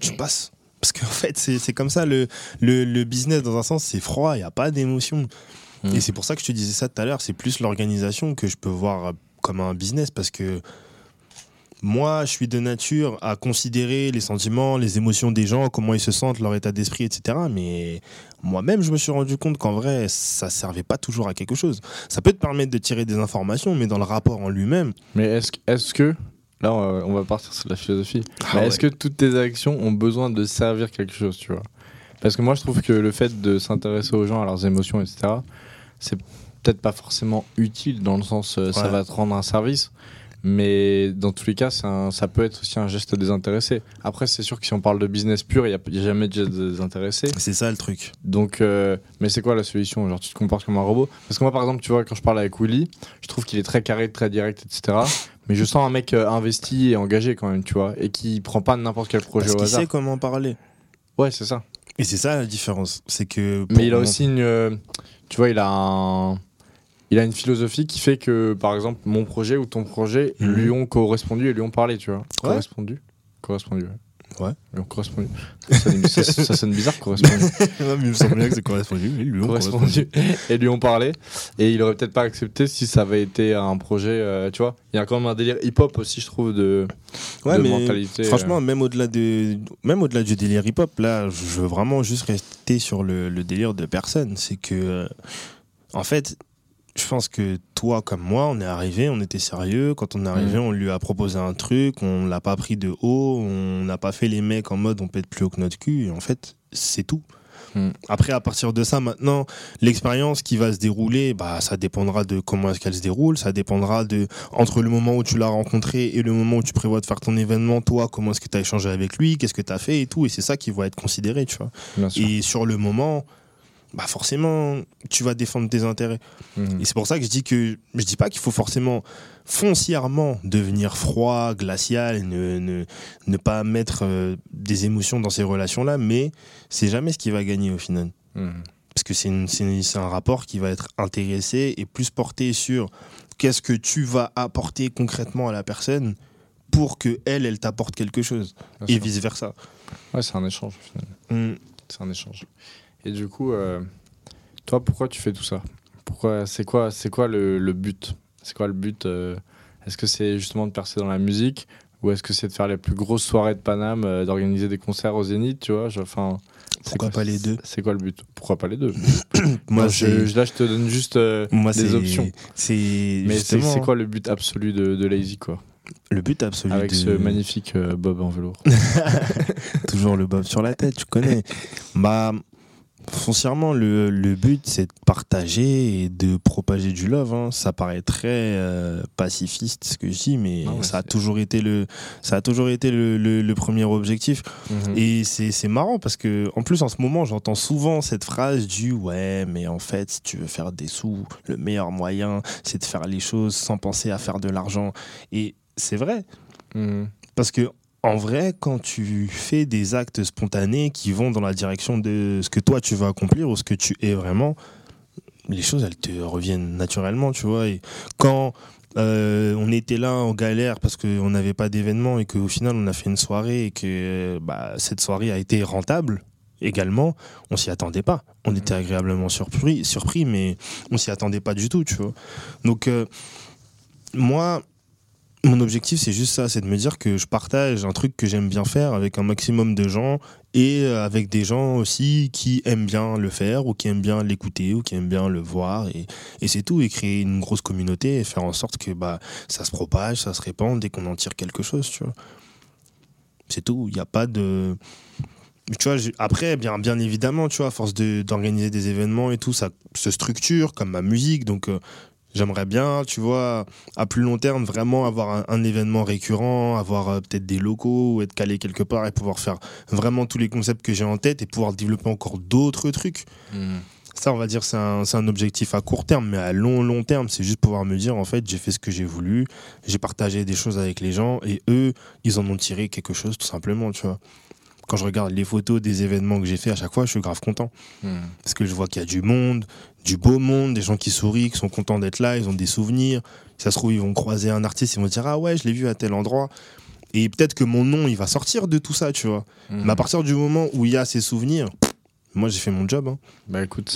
tu passes. Parce qu'en fait, c'est comme ça, le, le, le business, dans un sens, c'est froid, il n'y a pas d'émotion. Mm. Et c'est pour ça que je te disais ça tout à l'heure, c'est plus l'organisation que je peux voir comme un business parce que moi, je suis de nature à considérer les sentiments, les émotions des gens, comment ils se sentent, leur état d'esprit, etc. Mais moi-même, je me suis rendu compte qu'en vrai, ça servait pas toujours à quelque chose. Ça peut te permettre de tirer des informations, mais dans le rapport en lui-même, Mais est-ce que- est-ce que. Là, on va- partir sur la philosophie. Ah ouais. Est-ce que toutes tes actions ont besoin de servir quelque chose, tu vois? Parce que moi, je trouve que le fait de s'intéresser aux gens, à leurs émotions, etc., c'est peut-être pas forcément utile dans le sens euh, ça va te rendre un service. Mais dans tous les cas, un- ça peut être aussi un geste désintéressé. Après, c'est sûr que si on parle de business pur, il n'y a, il jamais de geste désintéressé. c'est ça le truc. Donc, euh, mais c'est quoi la solution Genre, tu te comportes comme un robot? Parce que moi, par exemple, tu vois, quand je parle avec Willy, je trouve qu'il est très carré, très direct, etc. Mais je sens un mec euh, investi et engagé quand même, tu vois, et qui prend pas n'importe quel projet Parce au qu'il hasard. sait comment parler. Ouais, c'est ça. Et c'est ça la différence. C'est que. Mais il a aussi une, euh, tu vois, il a un, il a une philosophie qui fait que, par exemple, mon projet ou ton projet Mhm. lui ont correspondu et lui ont parlé, tu vois. Ouais. Correspondu. Correspondu. Ouais. Ouais. Lui ont correspondu. Ça sonne, ça- ça sonne bizarre, correspondu. <laughs> Ouais, mais il me semble bien que c'est correspondu. Oui, lui, on correspondu. correspondu et lui ont parlé et il aurait peut-être pas accepté si ça avait été un projet euh, tu vois il y a quand même un délire hip-hop aussi je trouve de, Ouais, de mais mentalité euh. franchement, même au-delà de, même au-delà du délire hip-hop, là, je veux vraiment juste rester sur le, le délire de personne. C'est que, euh, en fait, je pense que toi comme moi, on est arrivé, on était sérieux. Quand on est arrivé, on lui a proposé un truc, on l'a pas pris de haut, on n'a pas fait les mecs en mode on pète plus haut que notre cul. Et en fait, c'est tout. Mm. Après, à partir de ça, maintenant, l'expérience qui va se dérouler, bah, ça dépendra de comment est-ce qu'elle se déroule. Ça dépendra de entre le moment où tu l'as rencontré et le moment où tu prévois de faire ton événement, toi, comment est-ce que tu as échangé avec lui, qu'est-ce que tu as fait et tout. Et c'est ça qui va être considéré, tu vois. Et sur le moment, bah forcément, tu vas défendre tes intérêts. Mhm. Et c'est pour ça que je dis que je dis pas qu'il faut forcément foncièrement devenir froid, glacial, ne, ne, ne pas mettre euh, des émotions dans ces relations-là, mais c'est jamais ce qui va gagner au final. Mhm. Parce que c'est un rapport qui va être intéressé et plus porté sur qu'est-ce que tu vas apporter concrètement à la personne pour que elle, elle t'apporte quelque chose Bien et sûr. vice versa. ouais c'est un échange au final. Mm. c'est un échange et du coup euh, toi pourquoi tu fais tout ça? Pourquoi c'est quoi c'est quoi le, le but? C'est quoi le but euh, est-ce que c'est justement de percer dans la musique? Ou est-ce que c'est de faire les plus grosses soirées de Paname euh, d'organiser des concerts au Zénith tu vois? Enfin Pourquoi quoi- pas les deux? c'est quoi le but? Pourquoi pas les deux? <coughs> Moi, Moi, je, je- là, je te donne juste euh, Moi, des options. C'est Mais c'est justement quoi le but absolu de, de Lazy, quoi? Le but absolu Avec de- ce magnifique euh, bob en velours. <laughs> toujours le bob sur la tête, tu connais. bah <laughs> foncièrement le, le but c'est de partager et de propager du love. hein. Ça paraît très euh, pacifiste ce que je dis, mais Non, mais ça a toujours été le ça a toujours été le, le- le premier objectif. Mhm. Et c'est c'est marrant parce que en plus en ce moment j'entends souvent cette phrase du ouais mais en fait si tu veux faire des sous le meilleur moyen c'est de faire les choses sans penser à faire de l'argent et c'est vrai Mhm. parce que en vrai quand tu fais des actes spontanés qui vont dans la direction de ce que toi tu veux accomplir ou ce que tu es vraiment les choses elles te reviennent naturellement tu vois et quand euh, on était là en galère parce qu'on n'avait pas d'événement et qu'au final on a fait une soirée et que bah, cette soirée a été rentable également, on s'y attendait pas. On était agréablement surpris, surpris mais on s'y attendait pas du tout, tu vois. Donc euh, moi, Mon objectif, c'est juste ça, c'est de me dire que je partage un truc que j'aime bien faire avec un maximum de gens et euh, avec des gens aussi qui aiment bien le faire ou qui aiment bien l'écouter ou qui aiment bien le voir et, et c'est tout et créer une grosse communauté et faire en sorte que bah ça se propage, ça se répande dès qu'on en tire quelque chose. C'est tout, il n'y a pas de tu vois, après, bien, bien évidemment, tu vois, à force d'organiser des événements et tout, ça se structure comme ma musique. Donc, euh, j'aimerais bien, tu vois, à plus long terme, vraiment avoir un, un événement récurrent, avoir euh, peut-être des locaux ou être calé quelque part et pouvoir faire vraiment tous les concepts que j'ai en tête et pouvoir développer encore d'autres trucs. Ça, on va dire, c'est un, c'est un objectif à court terme, mais à long, long terme, c'est juste pouvoir me dire, en fait, j'ai fait ce que j'ai voulu, j'ai partagé des choses avec les gens, et eux, ils en ont tiré quelque chose, tout simplement, tu vois. Quand je regarde les photos des événements que j'ai fait à chaque fois, je suis grave content. Hmm. Parce que je vois qu'il y a du monde, du beau monde, des gens qui sourient, qui sont contents d'être là, ils ont des souvenirs. Si ça se trouve, ils vont croiser un artiste, ils vont dire, ah ouais, je l'ai vu à tel endroit. Et peut-être que mon nom, il va sortir de tout ça, tu vois. Hmm. Mais à partir du moment où il y a ces souvenirs, moi, j'ai fait mon job. hein. Bah écoute,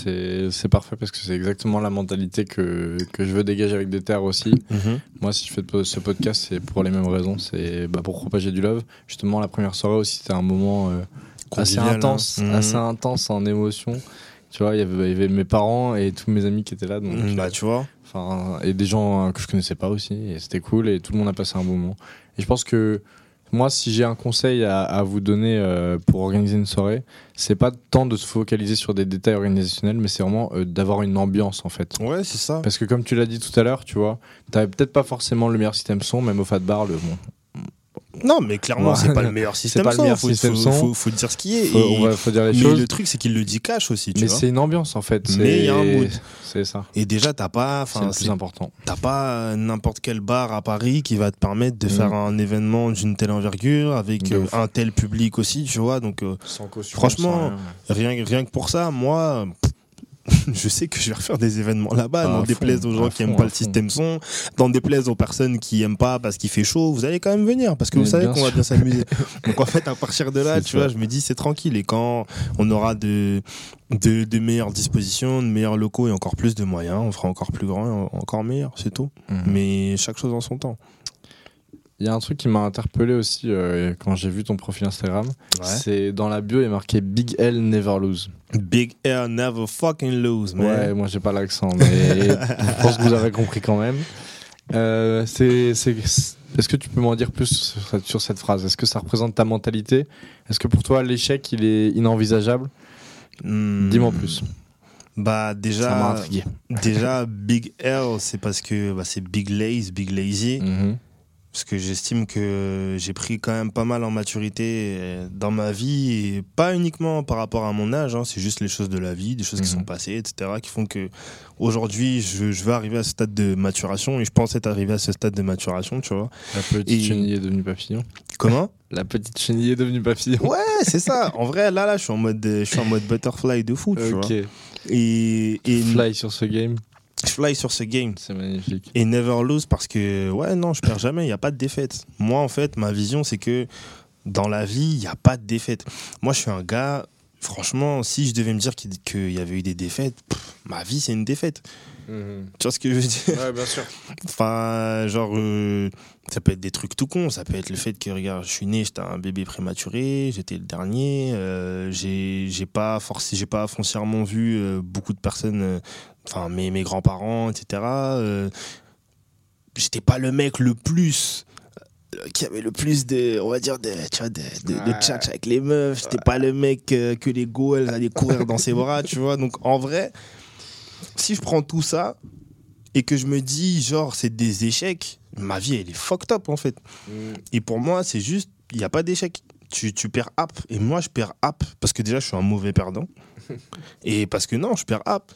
c'est parfait parce que c'est exactement la mentalité que, que je veux dégager avec des terres aussi. Moi, si je fais ce podcast, c'est pour les mêmes raisons. C'est bah, pour propager du love. Justement, la première soirée aussi, c'était un moment euh, assez Convivial, intense, hein. Mhm. assez intense en émotion. Tu vois, il y avait- mes parents et tous mes amis qui étaient là. Donc, Mhm. Bah, tu vois. Enfin, et des gens euh, que je connaissais pas aussi. Et c'était cool et tout le monde a passé un bon moment. Et je pense que moi, si j'ai un conseil à, à vous donner euh, pour organiser une soirée, c'est pas tant de se focaliser sur des détails organisationnels, mais c'est vraiment euh, d'avoir une ambiance en fait. Ouais, c'est ça. Parce que comme tu l'as dit tout à l'heure, tu vois, t'avais peut-être pas forcément le meilleur système son, même au Fat Bar, le bon. Non, mais clairement, Ouais. c'est pas le meilleur système pas le son. meilleur faut, système faut, son. faut- faut dire ce qui est. Faut, va- faut dire les mais choses. le truc, c'est qu'il le dit cash aussi, tu mais c'est une ambiance en fait. Mais il y a un c'est- mood. C'est ça. Et déjà, t'as pas, C'est plus important. t'as pas euh, n'importe quel bar à Paris qui va te permettre de Mm. faire un événement d'une telle envergure avec euh, un tel public aussi, tu vois. Donc, euh, Sans caution. Franchement, rien, rien que pour ça, moi, <laughs> je sais que je vais refaire des événements là-bas, des fond, plaises aux gens qui fond, aiment pas le fond. système son, dans des plaises aux personnes qui aiment pas parce qu'il fait chaud, vous allez quand même venir parce que Mais vous savez qu'on va bien s'amuser. <laughs> Donc en fait, à partir de là, tu vois, je me dis c'est tranquille et quand on aura de, de, de meilleures dispositions, de meilleurs locaux et encore plus de moyens, on fera encore plus grand et en- encore meilleur, c'est tout. Mhm. Mais chaque chose en son temps. Il y a un truc qui m'a interpellé aussi euh, quand j'ai vu ton profil Instagram. C'est dans la bio, il est marqué Big L Never Lose. Big Air never fucking lose, man. Ouais, moi j'ai pas l'accent, mais je pense que vous avez compris quand même. Euh, c'est, c'est- est-ce que tu peux m'en dire plus sur cette, sur cette phrase? Est-ce que ça représente ta mentalité? Est-ce que pour toi l'échec il est inenvisageable? Hmm. Dis-moi plus. Bah Ça m'a déjà, intrigué. déjà Big L, c'est parce que bah, c'est Big Lazy, Big Lazy. Mhm. Parce que j'estime que j'ai pris quand même pas mal en maturité euh, dans ma vie, et pas uniquement par rapport à mon âge, hein, c'est juste les choses de la vie, des choses qui Mhm. sont passées, etc., qui font que aujourd'hui je, je veux arriver à ce stade de maturation, et je pense être arrivé à ce stade de maturation, tu vois. La petite Et- chenille est devenue papillon. Comment? <laughs> La petite chenille est devenue papillon. Ouais, c'est ça. En vrai, là, là, je suis en mode, je suis en mode butterfly de fou, tu vois. Et, et Fly sur ce game, fly sur ce game. c'est magnifique. Et never lose parce que, ouais, non, je perds jamais, il n'y a pas de défaite. Moi, en fait, ma vision, c'est que dans la vie, il n'y a pas de défaite. Moi, je suis un gars, franchement, si je devais me dire qu'il qu'il y avait eu des défaites, pff, ma vie, c'est une défaite. Tu vois ce que je veux dire? Ouais, bien sûr. <laughs> Enfin, genre, euh, ça peut être des trucs tout cons. Ça peut être le fait que, regarde, je suis né, j'étais un bébé prématuré, j'étais le dernier. euh, j'ai pas, forcé- pas foncièrement vu euh, beaucoup de personnes, euh, enfin, mes, mes grands-parents, etc. euh, j'étais pas le mec le plus. euh, qui avait le plus de, on va dire, de, tu vois, de, de, de Ouais. tchatch avec les meufs. J'étais pas le mec euh, que les go, elles allaient courir dans ses bras, tu vois. Donc, en vrai, si je prends tout ça, et que je me dis, genre, c'est des échecs, ma vie, elle est fucked up, en fait. Et pour moi, c'est juste, il n'y a pas d'échec. Tu, tu perds app. Et moi, je perds app parce que déjà, je suis un mauvais perdant. <laughs> et parce que non, je perds app.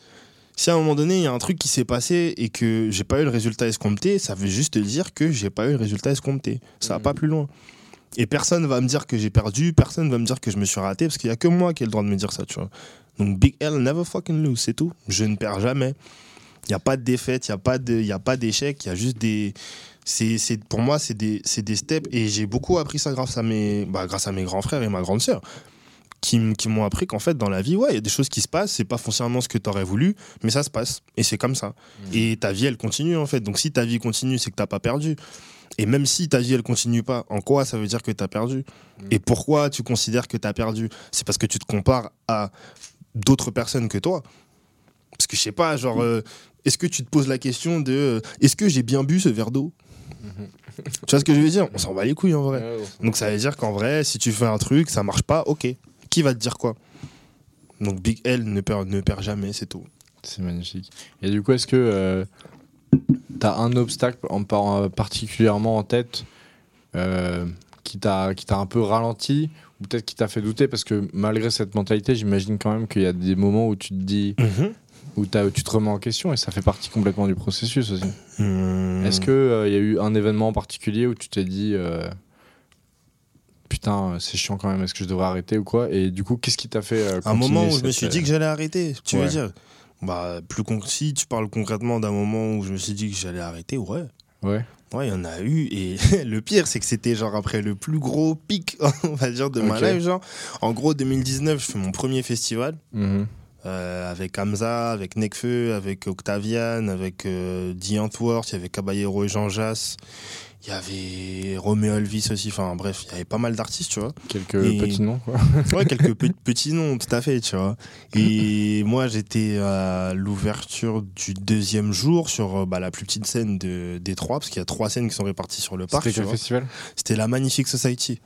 Si à un moment donné, il y a un truc qui s'est passé et que j'ai pas eu le résultat escompté, ça veut juste dire que j'ai pas eu le résultat escompté. Ça va Mhm. pas plus loin. Et personne va me dire que j'ai perdu, personne va me dire que je me suis raté, parce qu'il y a que moi qui ai le droit de me dire ça, tu vois. Donc Big L, never fucking lose, c'est tout. Je ne perds jamais. Il n'y a pas de défaite, il n'y a pas de- il y a pas d'échec, il y a juste des. C'est, c'est- pour moi, c'est des, c'est des steps et j'ai beaucoup appris ça grâce à mes, bah, grâce à mes grands frères et ma grande sœur qui, m'ont appris qu'en fait, dans la vie, ouais, il y a des choses qui se passent, c'est pas foncièrement ce que tu aurais voulu, mais ça se passe. Et c'est comme ça. Et ta vie, elle continue, en fait. Donc si ta vie continue, c'est que t'as pas perdu. Et même si ta vie, elle continue pas, en quoi ça veut dire que t'as perdu? Et pourquoi tu considères que t'as perdu? C'est parce que tu te compares à d'autres personnes que toi. Parce que je sais pas, genre, euh, est-ce que tu te poses la question de euh, est-ce que j'ai bien bu ce verre d'eau? Tu vois ce que je veux dire? On s'en bat les couilles en vrai. Donc ça veut dire qu'en vrai, si tu fais un truc, ça marche pas, ok. Qui va te dire quoi? Donc Big L ne perd, ne perd jamais, c'est tout. C'est magnifique. Et du coup, est-ce que euh, t'as un obstacle en euh, particulièrement en tête euh, qui t'a un peu ralenti ou peut-être qui t'a fait douter? Parce que malgré cette mentalité, j'imagine quand même qu'il y a des moments où tu te dis où t'as- tu te remets en question et ça fait partie complètement du processus aussi. Hmm. Est-ce que euh, il y a eu un événement en particulier où tu t'es dit euh, putain euh, c'est chiant quand même est-ce que je devrais arrêter ou quoi et du coup qu'est-ce qui t'a fait euh, un moment où je me suis dit euh, que j'allais arrêter, tu Ouais. veux dire bah, plus Si tu parles concrètement d'un moment où je me suis dit que j'allais arrêter, ouais. ouais Ouais, il y en a eu. Et <laughs> le pire, c'est que c'était genre après le plus gros pic, <laughs> on va dire, de ma life. Genre. En gros, 2019, je fais mon premier festival. Mhm. euh, avec Hamza, avec Nekfeu, avec Octavian, avec euh, The Antworth, il y avait Caballero et Jean Jass, il y avait Romeo Elvis aussi, enfin bref, il y avait pas mal d'artistes, tu vois. quelques Et- petits noms quoi Ouais, quelques <laughs> pe- petits noms, tout à fait, tu vois. Et moi, j'étais à l'ouverture du deuxième jour sur euh, bah, la plus petite scène de, des trois, parce qu'il y a trois scènes qui sont réparties sur le parc. c'était quel festival? C'était la Magnifique Society.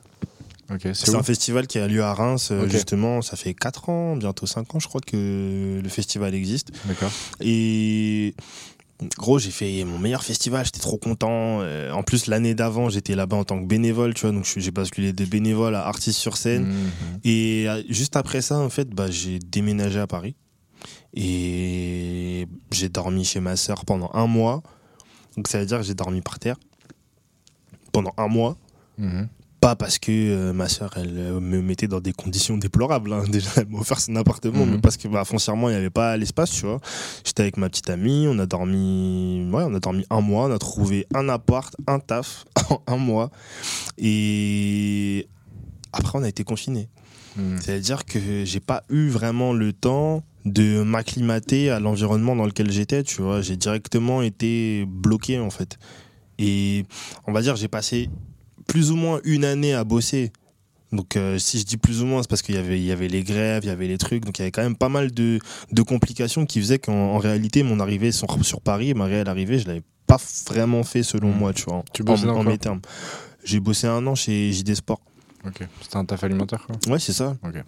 ok c'est un festival qui a lieu à Reims, euh, justement. Ça fait 4 ans, bientôt 5 ans, je crois, que le festival existe. d'accord Et gros, j'ai fait mon meilleur festival, j'étais trop content. Euh, en plus, l'année d'avant, j'étais là-bas en tant que bénévole, tu vois. Donc, j'ai basculé de bénévole à artiste sur scène. Mhm. Et euh, juste après ça, en fait, bah, j'ai déménagé à Paris. Et j'ai dormi chez ma sœur pendant un mois. Donc ça veut dire que j'ai dormi par terre pendant un mois. Mhm. Pas parce que euh, ma sœur, elle euh, me mettait dans des conditions déplorables. hein. <laughs> Déjà, elle m'a offert son appartement, Mhm. mais parce que bah, foncièrement, il n'y avait pas l'espace, tu vois. J'étais avec ma petite amie, on a dormi, ouais, on a dormi un mois, on a trouvé un appart, un taf <laughs> en un mois. Et après, on a été confinés. Mhm. C'est-à-dire que j'ai pas eu vraiment le temps de m'acclimater à l'environnement dans lequel j'étais, tu vois. J'ai directement été bloqué, en fait. Et on va dire, j'ai passé plus ou moins une année à bosser. Donc, euh, si je dis plus ou moins, c'est parce qu'il y avait, il y avait les grèves, il y avait les trucs. Donc, il y avait quand même pas mal de, de complications qui faisaient qu'en en réalité, mon arrivée sur, sur Paris, ma réelle arrivée, je l'avais pas vraiment fait selon Mhm. moi, tu vois. Tu en, en mes termes. J'ai bossé un an chez JD Sport. ok c'était un taf alimentaire quoi Ouais, c'est ça. Ok.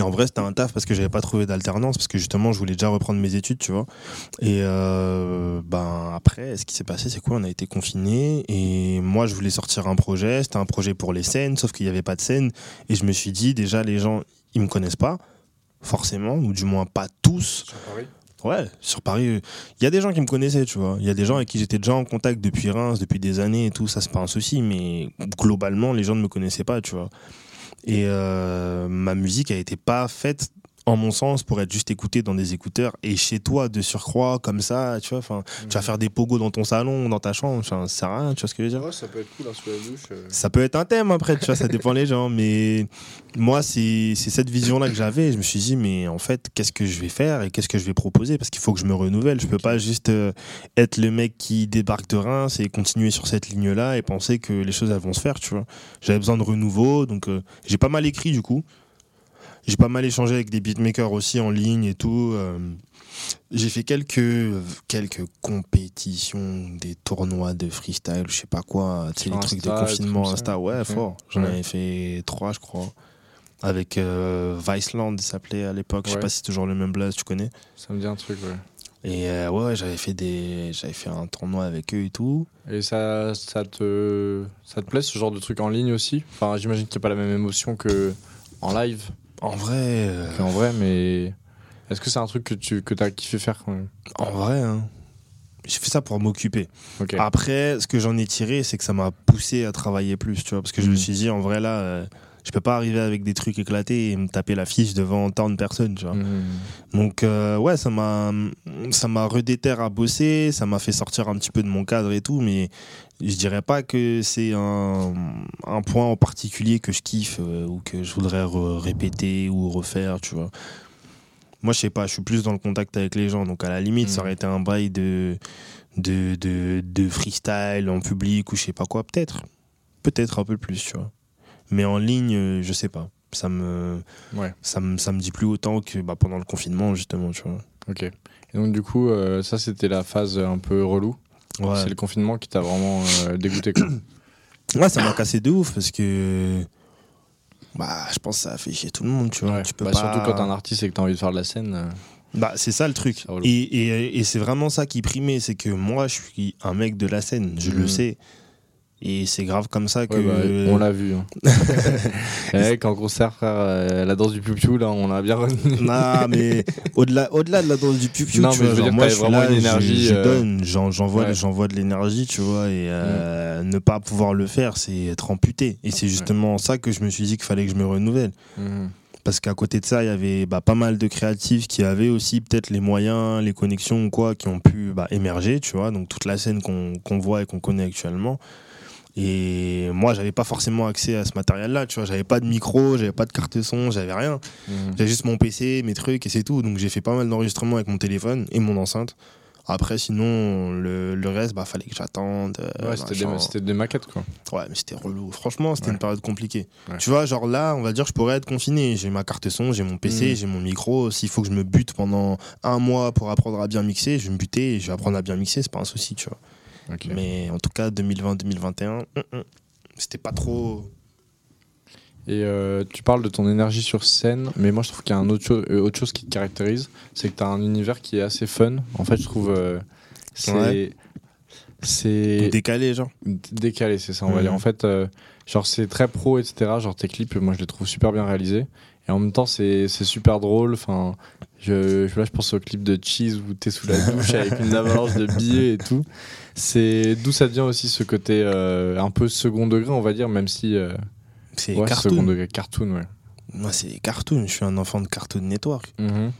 En vrai, c'était un taf parce que j'avais pas trouvé d'alternance, parce que justement, je voulais déjà reprendre mes études, tu vois. Et euh, ben après, ce qui s'est passé, c'est quoi? On a été confinés et moi, je voulais sortir un projet. C'était un projet pour les scènes, sauf qu'il n'y avait pas de scène. Et je me suis dit, déjà, les gens, ils me connaissent pas, forcément, ou du moins pas tous. sur Paris? Ouais, sur Paris, euh, il y a des gens qui me connaissaient, tu vois. Il y a des gens avec qui j'étais déjà en contact depuis Reims, depuis des années et tout, ça c'est pas un souci, mais globalement, les gens ne me connaissaient pas, tu vois. Et euh, ma musique a été pas faite, en mon sens, pour être juste écoutée dans des écouteurs et chez toi de surcroît, comme ça, tu vois. Enfin, tu vas faire des pogos dans ton salon, dans ta chambre, ça sert à rien, tu vois ce que je veux dire. Ouais, ça peut être cool hein, sous la douche. euh. Ça peut être un thème après, tu vois, ça dépend les gens. Mais moi, c'est c'est cette vision-là que j'avais. Je me suis dit, mais en fait, qu'est-ce que je vais faire et qu'est-ce que je vais proposer? Parce qu'il faut que je me renouvelle. Je peux pas juste euh, être le mec qui débarque de Reims et continuer sur cette ligne-là et penser que les choses elles vont se faire, tu vois. J'avais besoin de renouveau, donc euh, j'ai pas mal écrit du coup. J'ai pas mal échangé avec des beatmakers aussi en ligne et tout. euh, j'ai fait quelques, quelques compétitions, des tournois de freestyle, je sais pas quoi, tu sais, les trucs de confinement. Insta, ouais, fort. J'en Ouais. avais fait trois, je crois. Avec euh, Viceland, il s'appelait à l'époque. Je sais Ouais. pas si c'est toujours le même blaze, tu connais. Ça me dit un truc, ouais. Et euh, ouais, ouais, j'avais fait des, j'avais fait un tournoi avec eux et tout. Et ça, ça, te, ça te plaît ce genre de truc en ligne aussi? Enfin, j'imagine n'y a pas la même émotion que en live, En vrai, euh, qu'en vrai, mais est-ce que c'est un truc que tu que as kiffé faire quand même? en vrai, hein, j'ai fait ça pour m'occuper. Après, ce que j'en ai tiré, c'est que ça m'a poussé à travailler plus, tu vois, parce que je me Mhm. suis dit, en vrai, là, euh, Je peux pas arriver avec des trucs éclatés et me taper l'affiche devant tant de personnes, tu vois. Mhm. Donc euh, ouais, ça m'a ça m'a redéter à bosser, ça m'a fait sortir un petit peu de mon cadre et tout, mais je dirais pas que c'est un, un point en particulier que je kiffe euh, ou que je voudrais répéter ou refaire, tu vois. Moi, je sais pas, je suis plus dans le contact avec les gens, donc à la limite, ça Mhm. aurait été un bail de de, de de freestyle en public ou je sais pas quoi, peut-être, peut-être un peu plus, tu vois. Mais en ligne, euh, je sais pas. Ça me Ouais. ça me, ça me dit plus autant que bah, pendant le confinement, justement, tu vois. Ok. Et donc, du coup, euh, ça, c'était la phase un peu relou. C'est le confinement qui t'a vraiment euh, dégoûté. Quoi. <coughs> Ouais, ça m'a cassé de ouf parce que. Bah, je pense que ça a fait chier tout le monde, tu vois. Ouais. Tu peux Bah, pas... Surtout quand t'es un artiste et que t'as envie de faire de la scène. euh, Bah, c'est ça le truc. Et, et, et c'est vraiment ça qui primait, c'est que moi, je suis un mec de la scène, je le Mhm. sais. Et c'est grave comme ça que. Ouais, bah, on l'a vu. Hein. <laughs> <laughs> Eh, quand concert, frère, euh, la danse du piou là, on l'a bien retenu. Non, mais <laughs> au-delà au -delà de la danse du piou Non, tu mais vois, je veux genre, dire, moi, je suis là, une je- énergie, Je, euh, donne, j'en- j'envoie ouais. j'envoie de l'énergie, tu vois, et euh, ne pas pouvoir le faire, c'est être amputé. Et c'est justement ça que je me suis dit qu'il fallait que je me renouvelle. Mhm. Parce qu'à côté de ça, il y avait bah, pas mal de créatifs qui avaient aussi peut-être les moyens, les connexions ou quoi, qui ont pu bah, émerger, tu vois. Donc toute la scène qu'on qu'on voit et qu'on connaît actuellement. Et moi, j'avais pas forcément accès à ce matériel-là, tu vois. J'avais pas de micro, j'avais pas de carte son, j'avais rien. Mhm. J'avais juste mon PC, mes trucs et c'est tout. Donc j'ai fait pas mal d'enregistrements avec mon téléphone et mon enceinte. Après, sinon, le, le reste, bah, fallait que j'attende. euh, Ouais, c'était des, maquettes, quoi. Ouais, mais c'était relou. Franchement, c'était Ouais. une période compliquée. Ouais. Tu vois, genre là, on va dire, je pourrais être confiné. J'ai ma carte son, j'ai mon PC, Mm. j'ai mon micro. S'il faut que je me bute pendant un mois pour apprendre à bien mixer, je vais me buter et je vais apprendre à bien mixer, c'est pas un souci, tu vois. Mais en tout cas, 2020-2021, hum, hum, c'était pas trop. Et euh, tu parles de ton énergie sur scène, mais moi je trouve qu'il y a un autre, cho- euh, autre chose qui te caractérise, c'est que tu as un univers qui est assez fun. En fait, je trouve euh, c'est Ouais. c'est décalé, genre. décalé, c'est ça, on va Mhm. dire. En fait, euh, genre c'est très pro, etc. Genre tes clips, moi je les trouve super bien réalisés. Et en même temps, c'est c'est super drôle. Enfin, je, je- là, je pense au clip de Cheese où t'es sous la douche avec une avalanche de billets et tout. C'est d'où ça vient aussi ce côté euh, un peu second degré, on va dire, même si euh, C'est ouais, second cartoon. degré cartoon, ouais. Moi, c'est cartoon. Je suis un enfant de Cartoon Network. Mhm.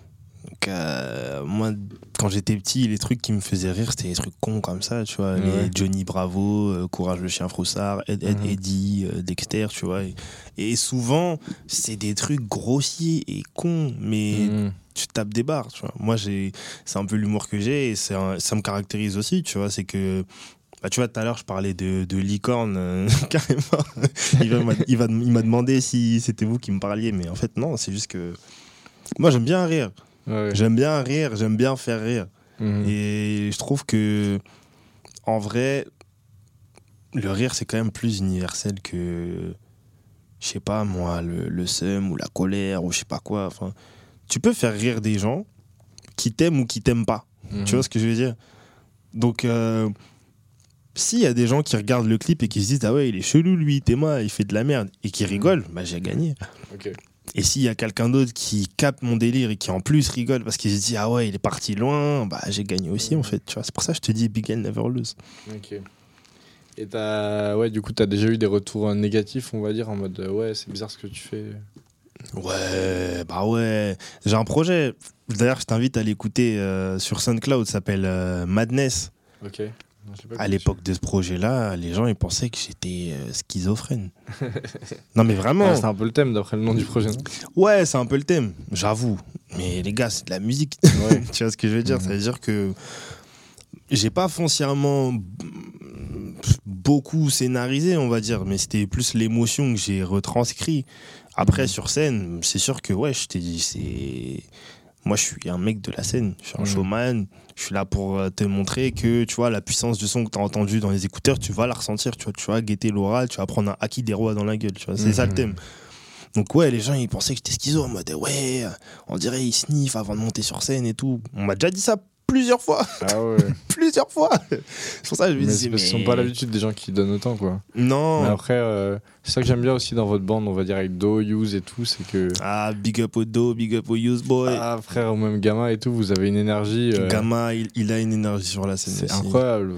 Donc, euh, moi, quand j'étais petit, les trucs qui me faisaient rire, c'était des trucs cons comme ça, tu vois. Les Johnny Bravo, euh, Courage le chien froussard, Ed, Ed Mhm. Eddie, euh, Dexter, tu vois. Et, et souvent, c'est des trucs grossiers et cons, mais Mhm. tu tapes des barres, tu vois. Moi, j'ai, c'est un peu l'humour que j'ai et un- ça me caractérise aussi, tu vois. C'est que, bah, tu vois, tout à l'heure, je parlais de, de licorne, euh, <laughs> carrément. il va- m'a- il va- il m'a demandé si c'était vous qui me parliez, mais en fait, non, c'est juste que. Moi, j'aime bien rire. Ouais. J'aime bien rire, j'aime bien faire rire. Mhm. Et je trouve que, en vrai, le rire, c'est quand même plus universel que, je sais pas moi, le, le seum ou la colère ou je sais pas quoi. Enfin, tu peux faire rire des gens qui t'aiment ou qui t'aiment pas. Mhm. Tu vois ce que je veux dire? Donc, euh, s'il y a des gens qui regardent le clip et qui se disent Ah ouais, il est chelou lui, Théma, il fait de la merde, et qui rigolent, bah j'ai gagné. Et s'il y a quelqu'un d'autre qui capte mon délire et qui en plus rigole parce qu'il se dit ah ouais il est parti loin, bah j'ai gagné aussi en fait. Tu vois, c'est pour ça que je te dis big and never lose. Ok. Et t'as, ouais, du coup, t'as déjà eu des retours euh, négatifs, on va dire, en mode euh, ouais, c'est bizarre ce que tu fais. Ouais, bah ouais. J'ai un projet. D'ailleurs, je t'invite à l'écouter euh, sur SoundCloud. Ça s'appelle euh, Madness. Ok. À l'époque de ce projet-là, les gens ils pensaient que j'étais euh, schizophrène. <laughs> non mais vraiment. Ouais, c'est un peu le thème d'après le nom du projet. non? Ouais, c'est un peu le thème. J'avoue. Mais les gars, c'est de la musique. Ouais. <laughs> tu vois ce que je veux dire Mhm. Ça veut dire que j'ai pas foncièrement beaucoup scénarisé, on va dire, mais c'était plus l'émotion que j'ai retranscrit. Après, Mhm. sur scène, c'est sûr que, ouais, je t'ai dit, c'est. Moi, je suis un mec de la scène. Je suis un showman. Je suis là pour euh, te montrer que, tu vois, la puissance du son que tu as entendu dans les écouteurs, tu vas la ressentir. Tu vois, tu vas guetter l'oral, tu vas prendre un acquis des rois dans la gueule. Tu vois, c'est ça le Mhm. thème. Donc ouais, les gens ils pensaient que j'étais schizo en mode ouais, on dirait il sniffe avant de monter sur scène et tout. On m'a déjà dit ça plusieurs fois, Ah ouais. <laughs> plusieurs fois. C'est pour ça que je me mais disais, mais- n'ont pas l'habitude des gens qui donnent autant, quoi. Non. Mais après, euh, c'est ça que j'aime bien aussi dans votre bande, on va dire avec Do, Use et tout, c'est que. Ah, big up au Do, big up au Use Boy. Ah, frère, ou même Gamma et tout, vous avez une énergie. euh, Gamma, il, il a une énergie sur la scène. c'est incroyable.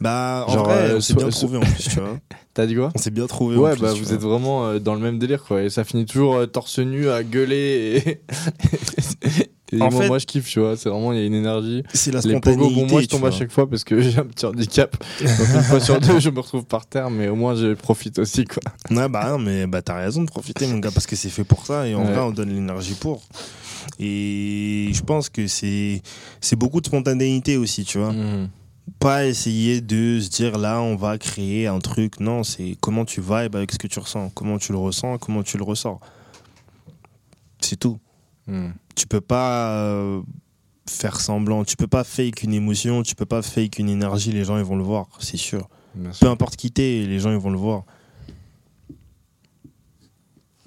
Bah, en Genre, vrai, euh, on s'est so- bien so- trouvé en plus, tu vois. <laughs> T'as dit quoi? On s'est bien trouvé en Ouais, plus. bah vous vois. êtes vraiment euh, dans le même délire, quoi. Et ça finit toujours torse nu à gueuler. Et, <laughs> et En moi, fait- moi, je kiffe, tu vois. C'est vraiment, il y a une énergie. C'est la Les spontanéité. pogos, bon, moi, je tombe à chaque fois parce que <laughs> j'ai un petit handicap. Donc, une fois sur deux, je me retrouve par terre, mais au moins, je profite aussi, quoi. Ouais, bah, non, mais bah, t'as raison de profiter, mon gars, parce que c'est fait pour ça et en Ouais. vrai, on donne l'énergie pour. Et je pense que c'est c'est beaucoup de spontanéité aussi, tu vois. Mhm. Pas essayer de se dire là, on va créer un truc. Non, c'est comment tu vibes avec ce que tu ressens, comment tu le ressens, comment tu le ressens. C'est tout. Mhm. Tu peux pas euh, faire semblant, tu peux pas fake une émotion, tu peux pas fake une énergie, les gens ils vont le voir, c'est sûr. Peu importe qui t'es, les gens ils vont le voir.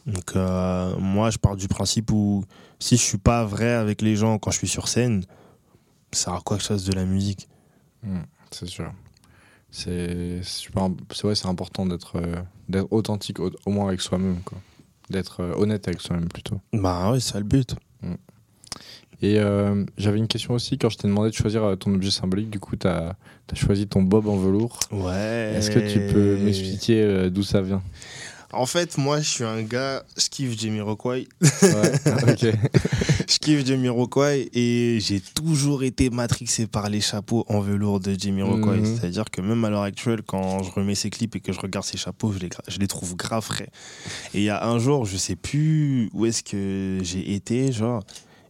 Donc euh, moi je pars du principe où si je suis pas vrai avec les gens quand je suis sur scène, ça sert à quoi que je fasse de la musique? Mhm. C'est sûr. C'est ouais, important d'être euh, authentique, au, au moins avec soi-même, quoi. D'être euh, honnête avec soi-même plutôt. Bah ouais, c'est le but. Et euh, j'avais une question aussi, quand je t'ai demandé de choisir euh, ton objet symbolique, du coup, tu as, choisi ton bob en velours. Ouais. Est-ce que tu peux m'expliquer d'où ça vient? En fait, moi je suis un gars, je kiffe Jamiroquai. Ouais, ok. <laughs> je kiffe Jamiroquai et j'ai toujours été matrixé par les chapeaux en velours de Jamiroquai. Mhm. C'est-à-dire que même à l'heure actuelle, quand je remets ses clips et que je regarde ses chapeaux, je les, je les trouve grave frais. Et il y a un jour, je sais plus où est-ce que j'ai été, genre.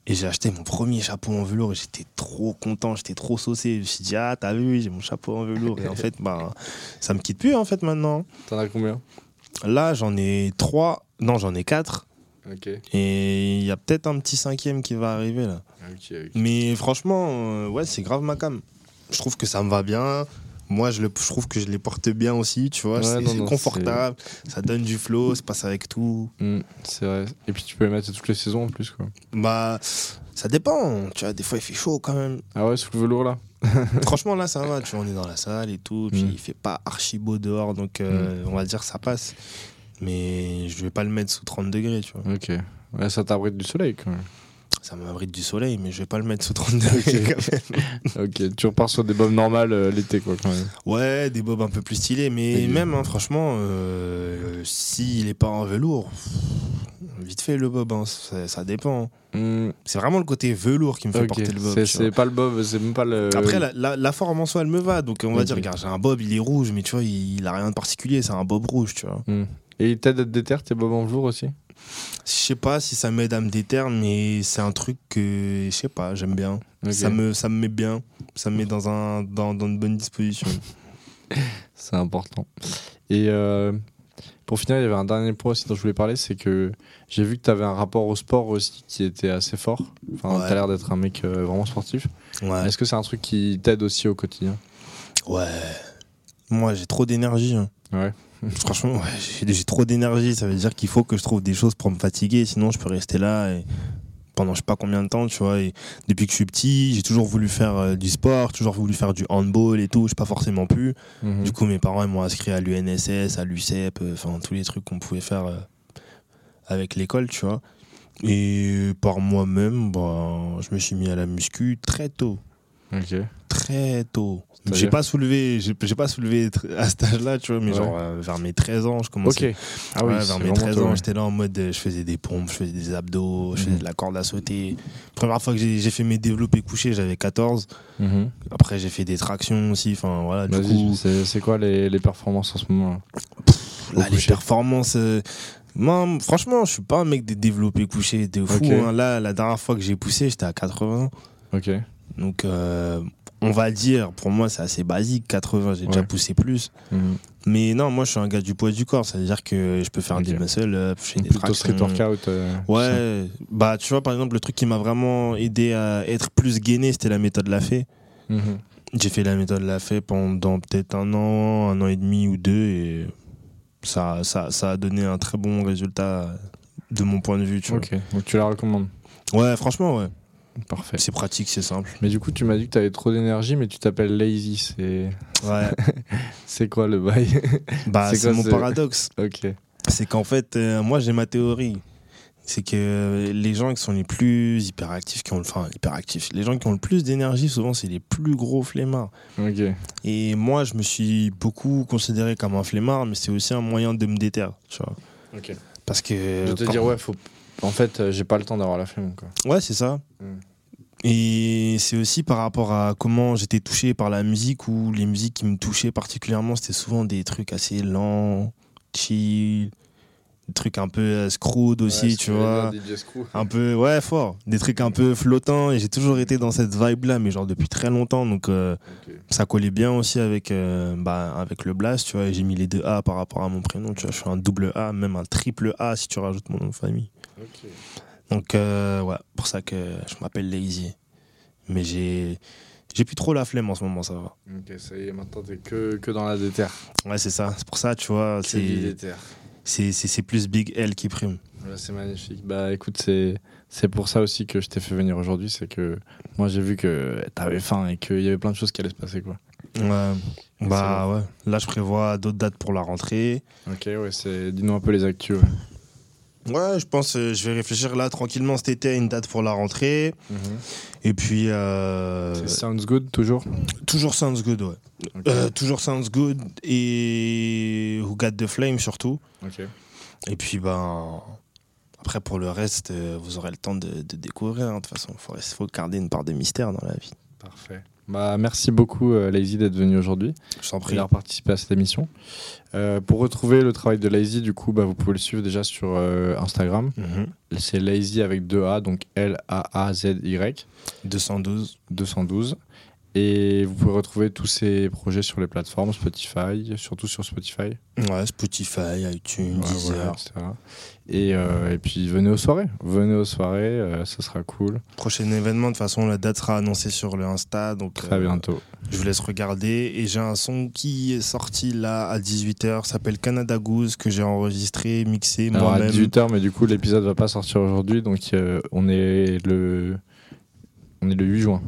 Et j'ai acheté mon premier chapeau en velours et j'étais trop content, j'étais trop saucé. Je me suis dit, ah, t'as vu, j'ai mon chapeau en velours. Et en <laughs> fait, bah, ça me quitte plus, en fait, maintenant. T'en as combien? Là, j'en ai trois. Non, j'en ai quatre. Et il y a peut-être un petit cinquième qui va arriver, là. Mais franchement, euh, ouais, c'est grave ma cam. Je trouve que ça me va bien. Moi, je, le, je trouve que je les porte bien aussi, tu vois. Ouais, c'est confortable, ça donne du flow, ça passe avec tout. Hmm, c'est vrai. Et puis tu peux les mettre toutes les saisons en plus, quoi. Bah, ça dépend. Tu vois, des fois, il fait chaud quand même. Ah ouais, sous le velours là <laughs> Franchement, là, ça va. Tu vois, on est dans la salle et tout. Puis, Mm. il fait pas archi beau dehors. Donc, euh, on va dire, ça passe. Mais je vais pas le mettre sous 30 degrés, tu vois. Ok. Ouais, ça t'abrite du soleil quand même. Ça m'abrite du soleil, mais je vais pas le mettre sous 30 degrés quand même. <laughs> ok, tu repars sur des bobs normales euh, l'été, quoi, quand même. Ouais, des bobs un peu plus stylés, mais Et- même, hein, franchement, euh, s'il est pas en velours, vite fait le bob, hein, ça, ça dépend. Hmm, C'est vraiment le côté velours qui me fait porter le bob. C'est pas le bob, c'est même pas le. Après, la, la- la forme en soi, elle me va, donc on va dire, regarde, j'ai un bob, il est rouge, mais tu vois, il, il a rien de particulier, c'est un bob rouge, tu vois. Hmm. Et il t'aide à te déterre tes bobs en velours aussi? Je sais pas si ça m'aide à me déterre, mais c'est un truc que, je sais pas, j'aime bien. Ça, me, ça me met bien, ça me met dans, un, dans, dans une bonne disposition. <laughs> C'est important. Et euh, pour finir, il y avait un dernier point aussi dont je voulais parler, c'est que j'ai vu que tu avais un rapport au sport aussi qui était assez fort. Enfin, Ouais. tu as l'air d'être un mec euh, vraiment sportif. Ouais. Est-ce que c'est un truc qui t'aide aussi au quotidien? Ouais. Moi, j'ai trop d'énergie. hein. Ouais. Franchement, ouais, j'ai trop d'énergie. Ça veut dire qu'il faut que je trouve des choses pour me fatiguer. Sinon, je peux rester là et pendant je sais pas combien de temps, tu vois. Et depuis que je suis petit, j'ai toujours voulu faire euh, du sport, toujours voulu faire du handball et tout. Je pas forcément pu. Mhm. Du coup, mes parents m'ont inscrit à l'UNSS, à l'UCEP, euh, enfin tous les trucs qu'on pouvait faire euh, avec l'école, tu vois. Et par moi-même, bah, je me suis mis à la muscu très tôt Ok. Très tôt. J'ai pas soulevé, j'ai pas soulevé à cet âge-là, tu vois, mais Ouais. genre euh, vers mes 13 ans, je commençais. Ok. Ah oui, Ouais, c'est vers mes vraiment 13 tôt, ans, ouais. j'étais là en mode, je faisais des pompes, je faisais des abdos, je Mhm. faisais de la corde à sauter. Première fois que j'ai fait mes développés couchés, j'avais 14. Mhm. Après, j'ai fait des tractions aussi. Enfin, voilà, du Vas-y, coup, c'est quoi les, les performances en ce moment là les performances. euh, moi, franchement, je suis pas un mec des développés couchés de fou. Hein. Là, la dernière fois que j'ai poussé, j'étais à 80. Ok. Donc, euh, on va dire, pour moi, c'est assez basique. 80, j'ai déjà poussé plus. Mhm. Mais non, moi je suis un gars du poids du corps, c'est-à-dire que je peux faire Ok. des muscle up, je fais des Plutôt street workout. euh, Ouais, bah tu vois par exemple le truc qui m'a vraiment aidé à être plus gainé, c'était la méthode Lafay. ça. Mhm. J'ai fait la méthode Lafay pendant peut-être un an, un an et demi ou deux et ça, ça, ça a donné un très bon résultat de mon point de vue, tu Ok. Donc tu la recommandes. Ouais, franchement ouais. Parfait. C'est pratique, c'est simple. Mais du coup, tu m'as dit que tu avais trop d'énergie, mais tu t'appelles lazy. C'est Ouais. <laughs> c'est quoi le bail <laughs> bah, C'est mon paradoxe. <laughs> Ok. C'est qu'en fait, euh, moi, j'ai ma théorie. C'est que les gens qui sont les plus hyperactifs, qui ont, le- enfin, hyperactifs, les gens qui ont le plus d'énergie, souvent, c'est les plus gros flemmards. Ok. Et moi, je me suis beaucoup considéré comme un flemmard, mais c'est aussi un moyen de me déterre, tu vois. Ok. Parce que. Je te dire, ouais, faut. En fait, euh, j'ai pas le temps d'avoir la flemme, quoi. Ouais, c'est ça. Mm. Et c'est aussi par rapport à comment j'étais touché par la musique, où les musiques qui me touchaient particulièrement, c'était souvent des trucs assez lents, chill, des trucs un peu euh, screwed aussi, tu vois. Un peu, ouais, fort. Des trucs un peu flottants. Et j'ai toujours été dans cette vibe-là, mais genre depuis très longtemps. Donc euh, ça collait bien aussi avec, euh, bah, avec le blast, tu vois. Et j'ai mis les deux A par rapport à mon prénom, tu vois. Je suis un double A, même un triple A si tu rajoutes mon nom de famille. Donc, euh, ouais, pour ça que je m'appelle Lazy. Mais j'ai. J'ai plus trop la flemme en ce moment, ça va. Ok, ça y est, maintenant t'es que, que dans la déterre. Ouais, c'est ça. C'est pour ça, tu vois, c'est c'est- c'est c'est plus Big L qui prime. Ouais, c'est magnifique. Bah écoute, c'est c'est pour ça aussi que je t'ai fait venir aujourd'hui, c'est que moi j'ai vu que t'avais faim et qu'il y avait plein de choses qui allaient se passer quoi. Ouais. Bah ouais. Là, je prévois d'autres dates pour la rentrée. Ok, ouais, c'est dis-nous un peu les actus. Ouais. Ouais, je pense euh, je vais réfléchir là tranquillement cet été à une date pour la rentrée. Et puis, euh, Sounds good toujours? toujours Sounds Good, ouais. Euh, toujours Sounds Good et Who Got the Flame surtout. ok. Et puis, ben. Après, pour le reste, euh, vous aurez le temps de, de découvrir. hein. De toute façon, il faut, faut garder une part de mystère dans la vie. Parfait. Bah merci beaucoup euh, Lazy d'être venu aujourd'hui Je t'en prie. d'avoir participé à cette émission. Euh, pour retrouver le travail de Lazy, du coup, bah, vous pouvez le suivre déjà sur euh, Instagram. Mhm. C'est Lazy avec deux A, donc L-A-A-Z-Y. 212. 212. Et vous pouvez retrouver tous ces projets sur les plateformes Spotify, surtout sur Spotify. Ouais, Spotify, iTunes, Ouais, Deezer. voilà, etc. Et, euh, et puis venez aux soirées. Venez aux soirées, euh, ça sera cool. Prochain événement, de toute façon, la date sera annoncée sur le Insta. Donc, Très euh, bientôt. Je vous laisse regarder. Et j'ai un son qui est sorti là à 18h, s'appelle Canada Goose, que j'ai enregistré, mixé Alors à moi-même. 18h, mais du coup l'épisode va pas sortir aujourd'hui, donc euh, on est le on est le 8 juin.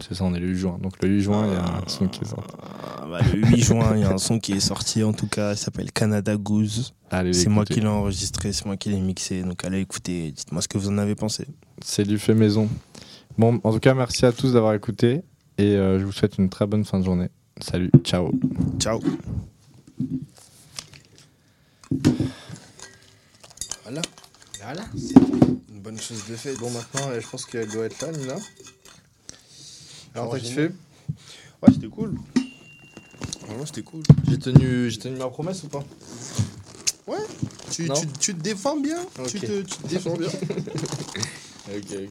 C'est ça, on est le 8 juin. Donc le 8 juin, il y a un son qui est sorti. Ah, bah, le 8 juin, il y a un son qui est sorti en tout cas, il s'appelle Canada Goose. Allez, C'est moi qui l'ai enregistré, c'est moi qui l'ai mixé. Donc allez écouter, dites-moi ce que vous en avez pensé. C'est du fait maison. Bon, en tout cas, merci à tous d'avoir écouté et euh, je vous souhaite une très bonne fin de journée. Salut, ciao. Ciao. Voilà. Voilà. Une bonne chose de fait. Bon, maintenant, je pense qu'elle doit être là, Nina. Alors, t'as kiffé Ouais, c'était cool. Vraiment, c'était cool. J'ai tenu, j'ai tenu ma promesse ou pas? Tu, Non. tu, tu te défends bien. Tu, te, tu te défends bien. <laughs> Ok.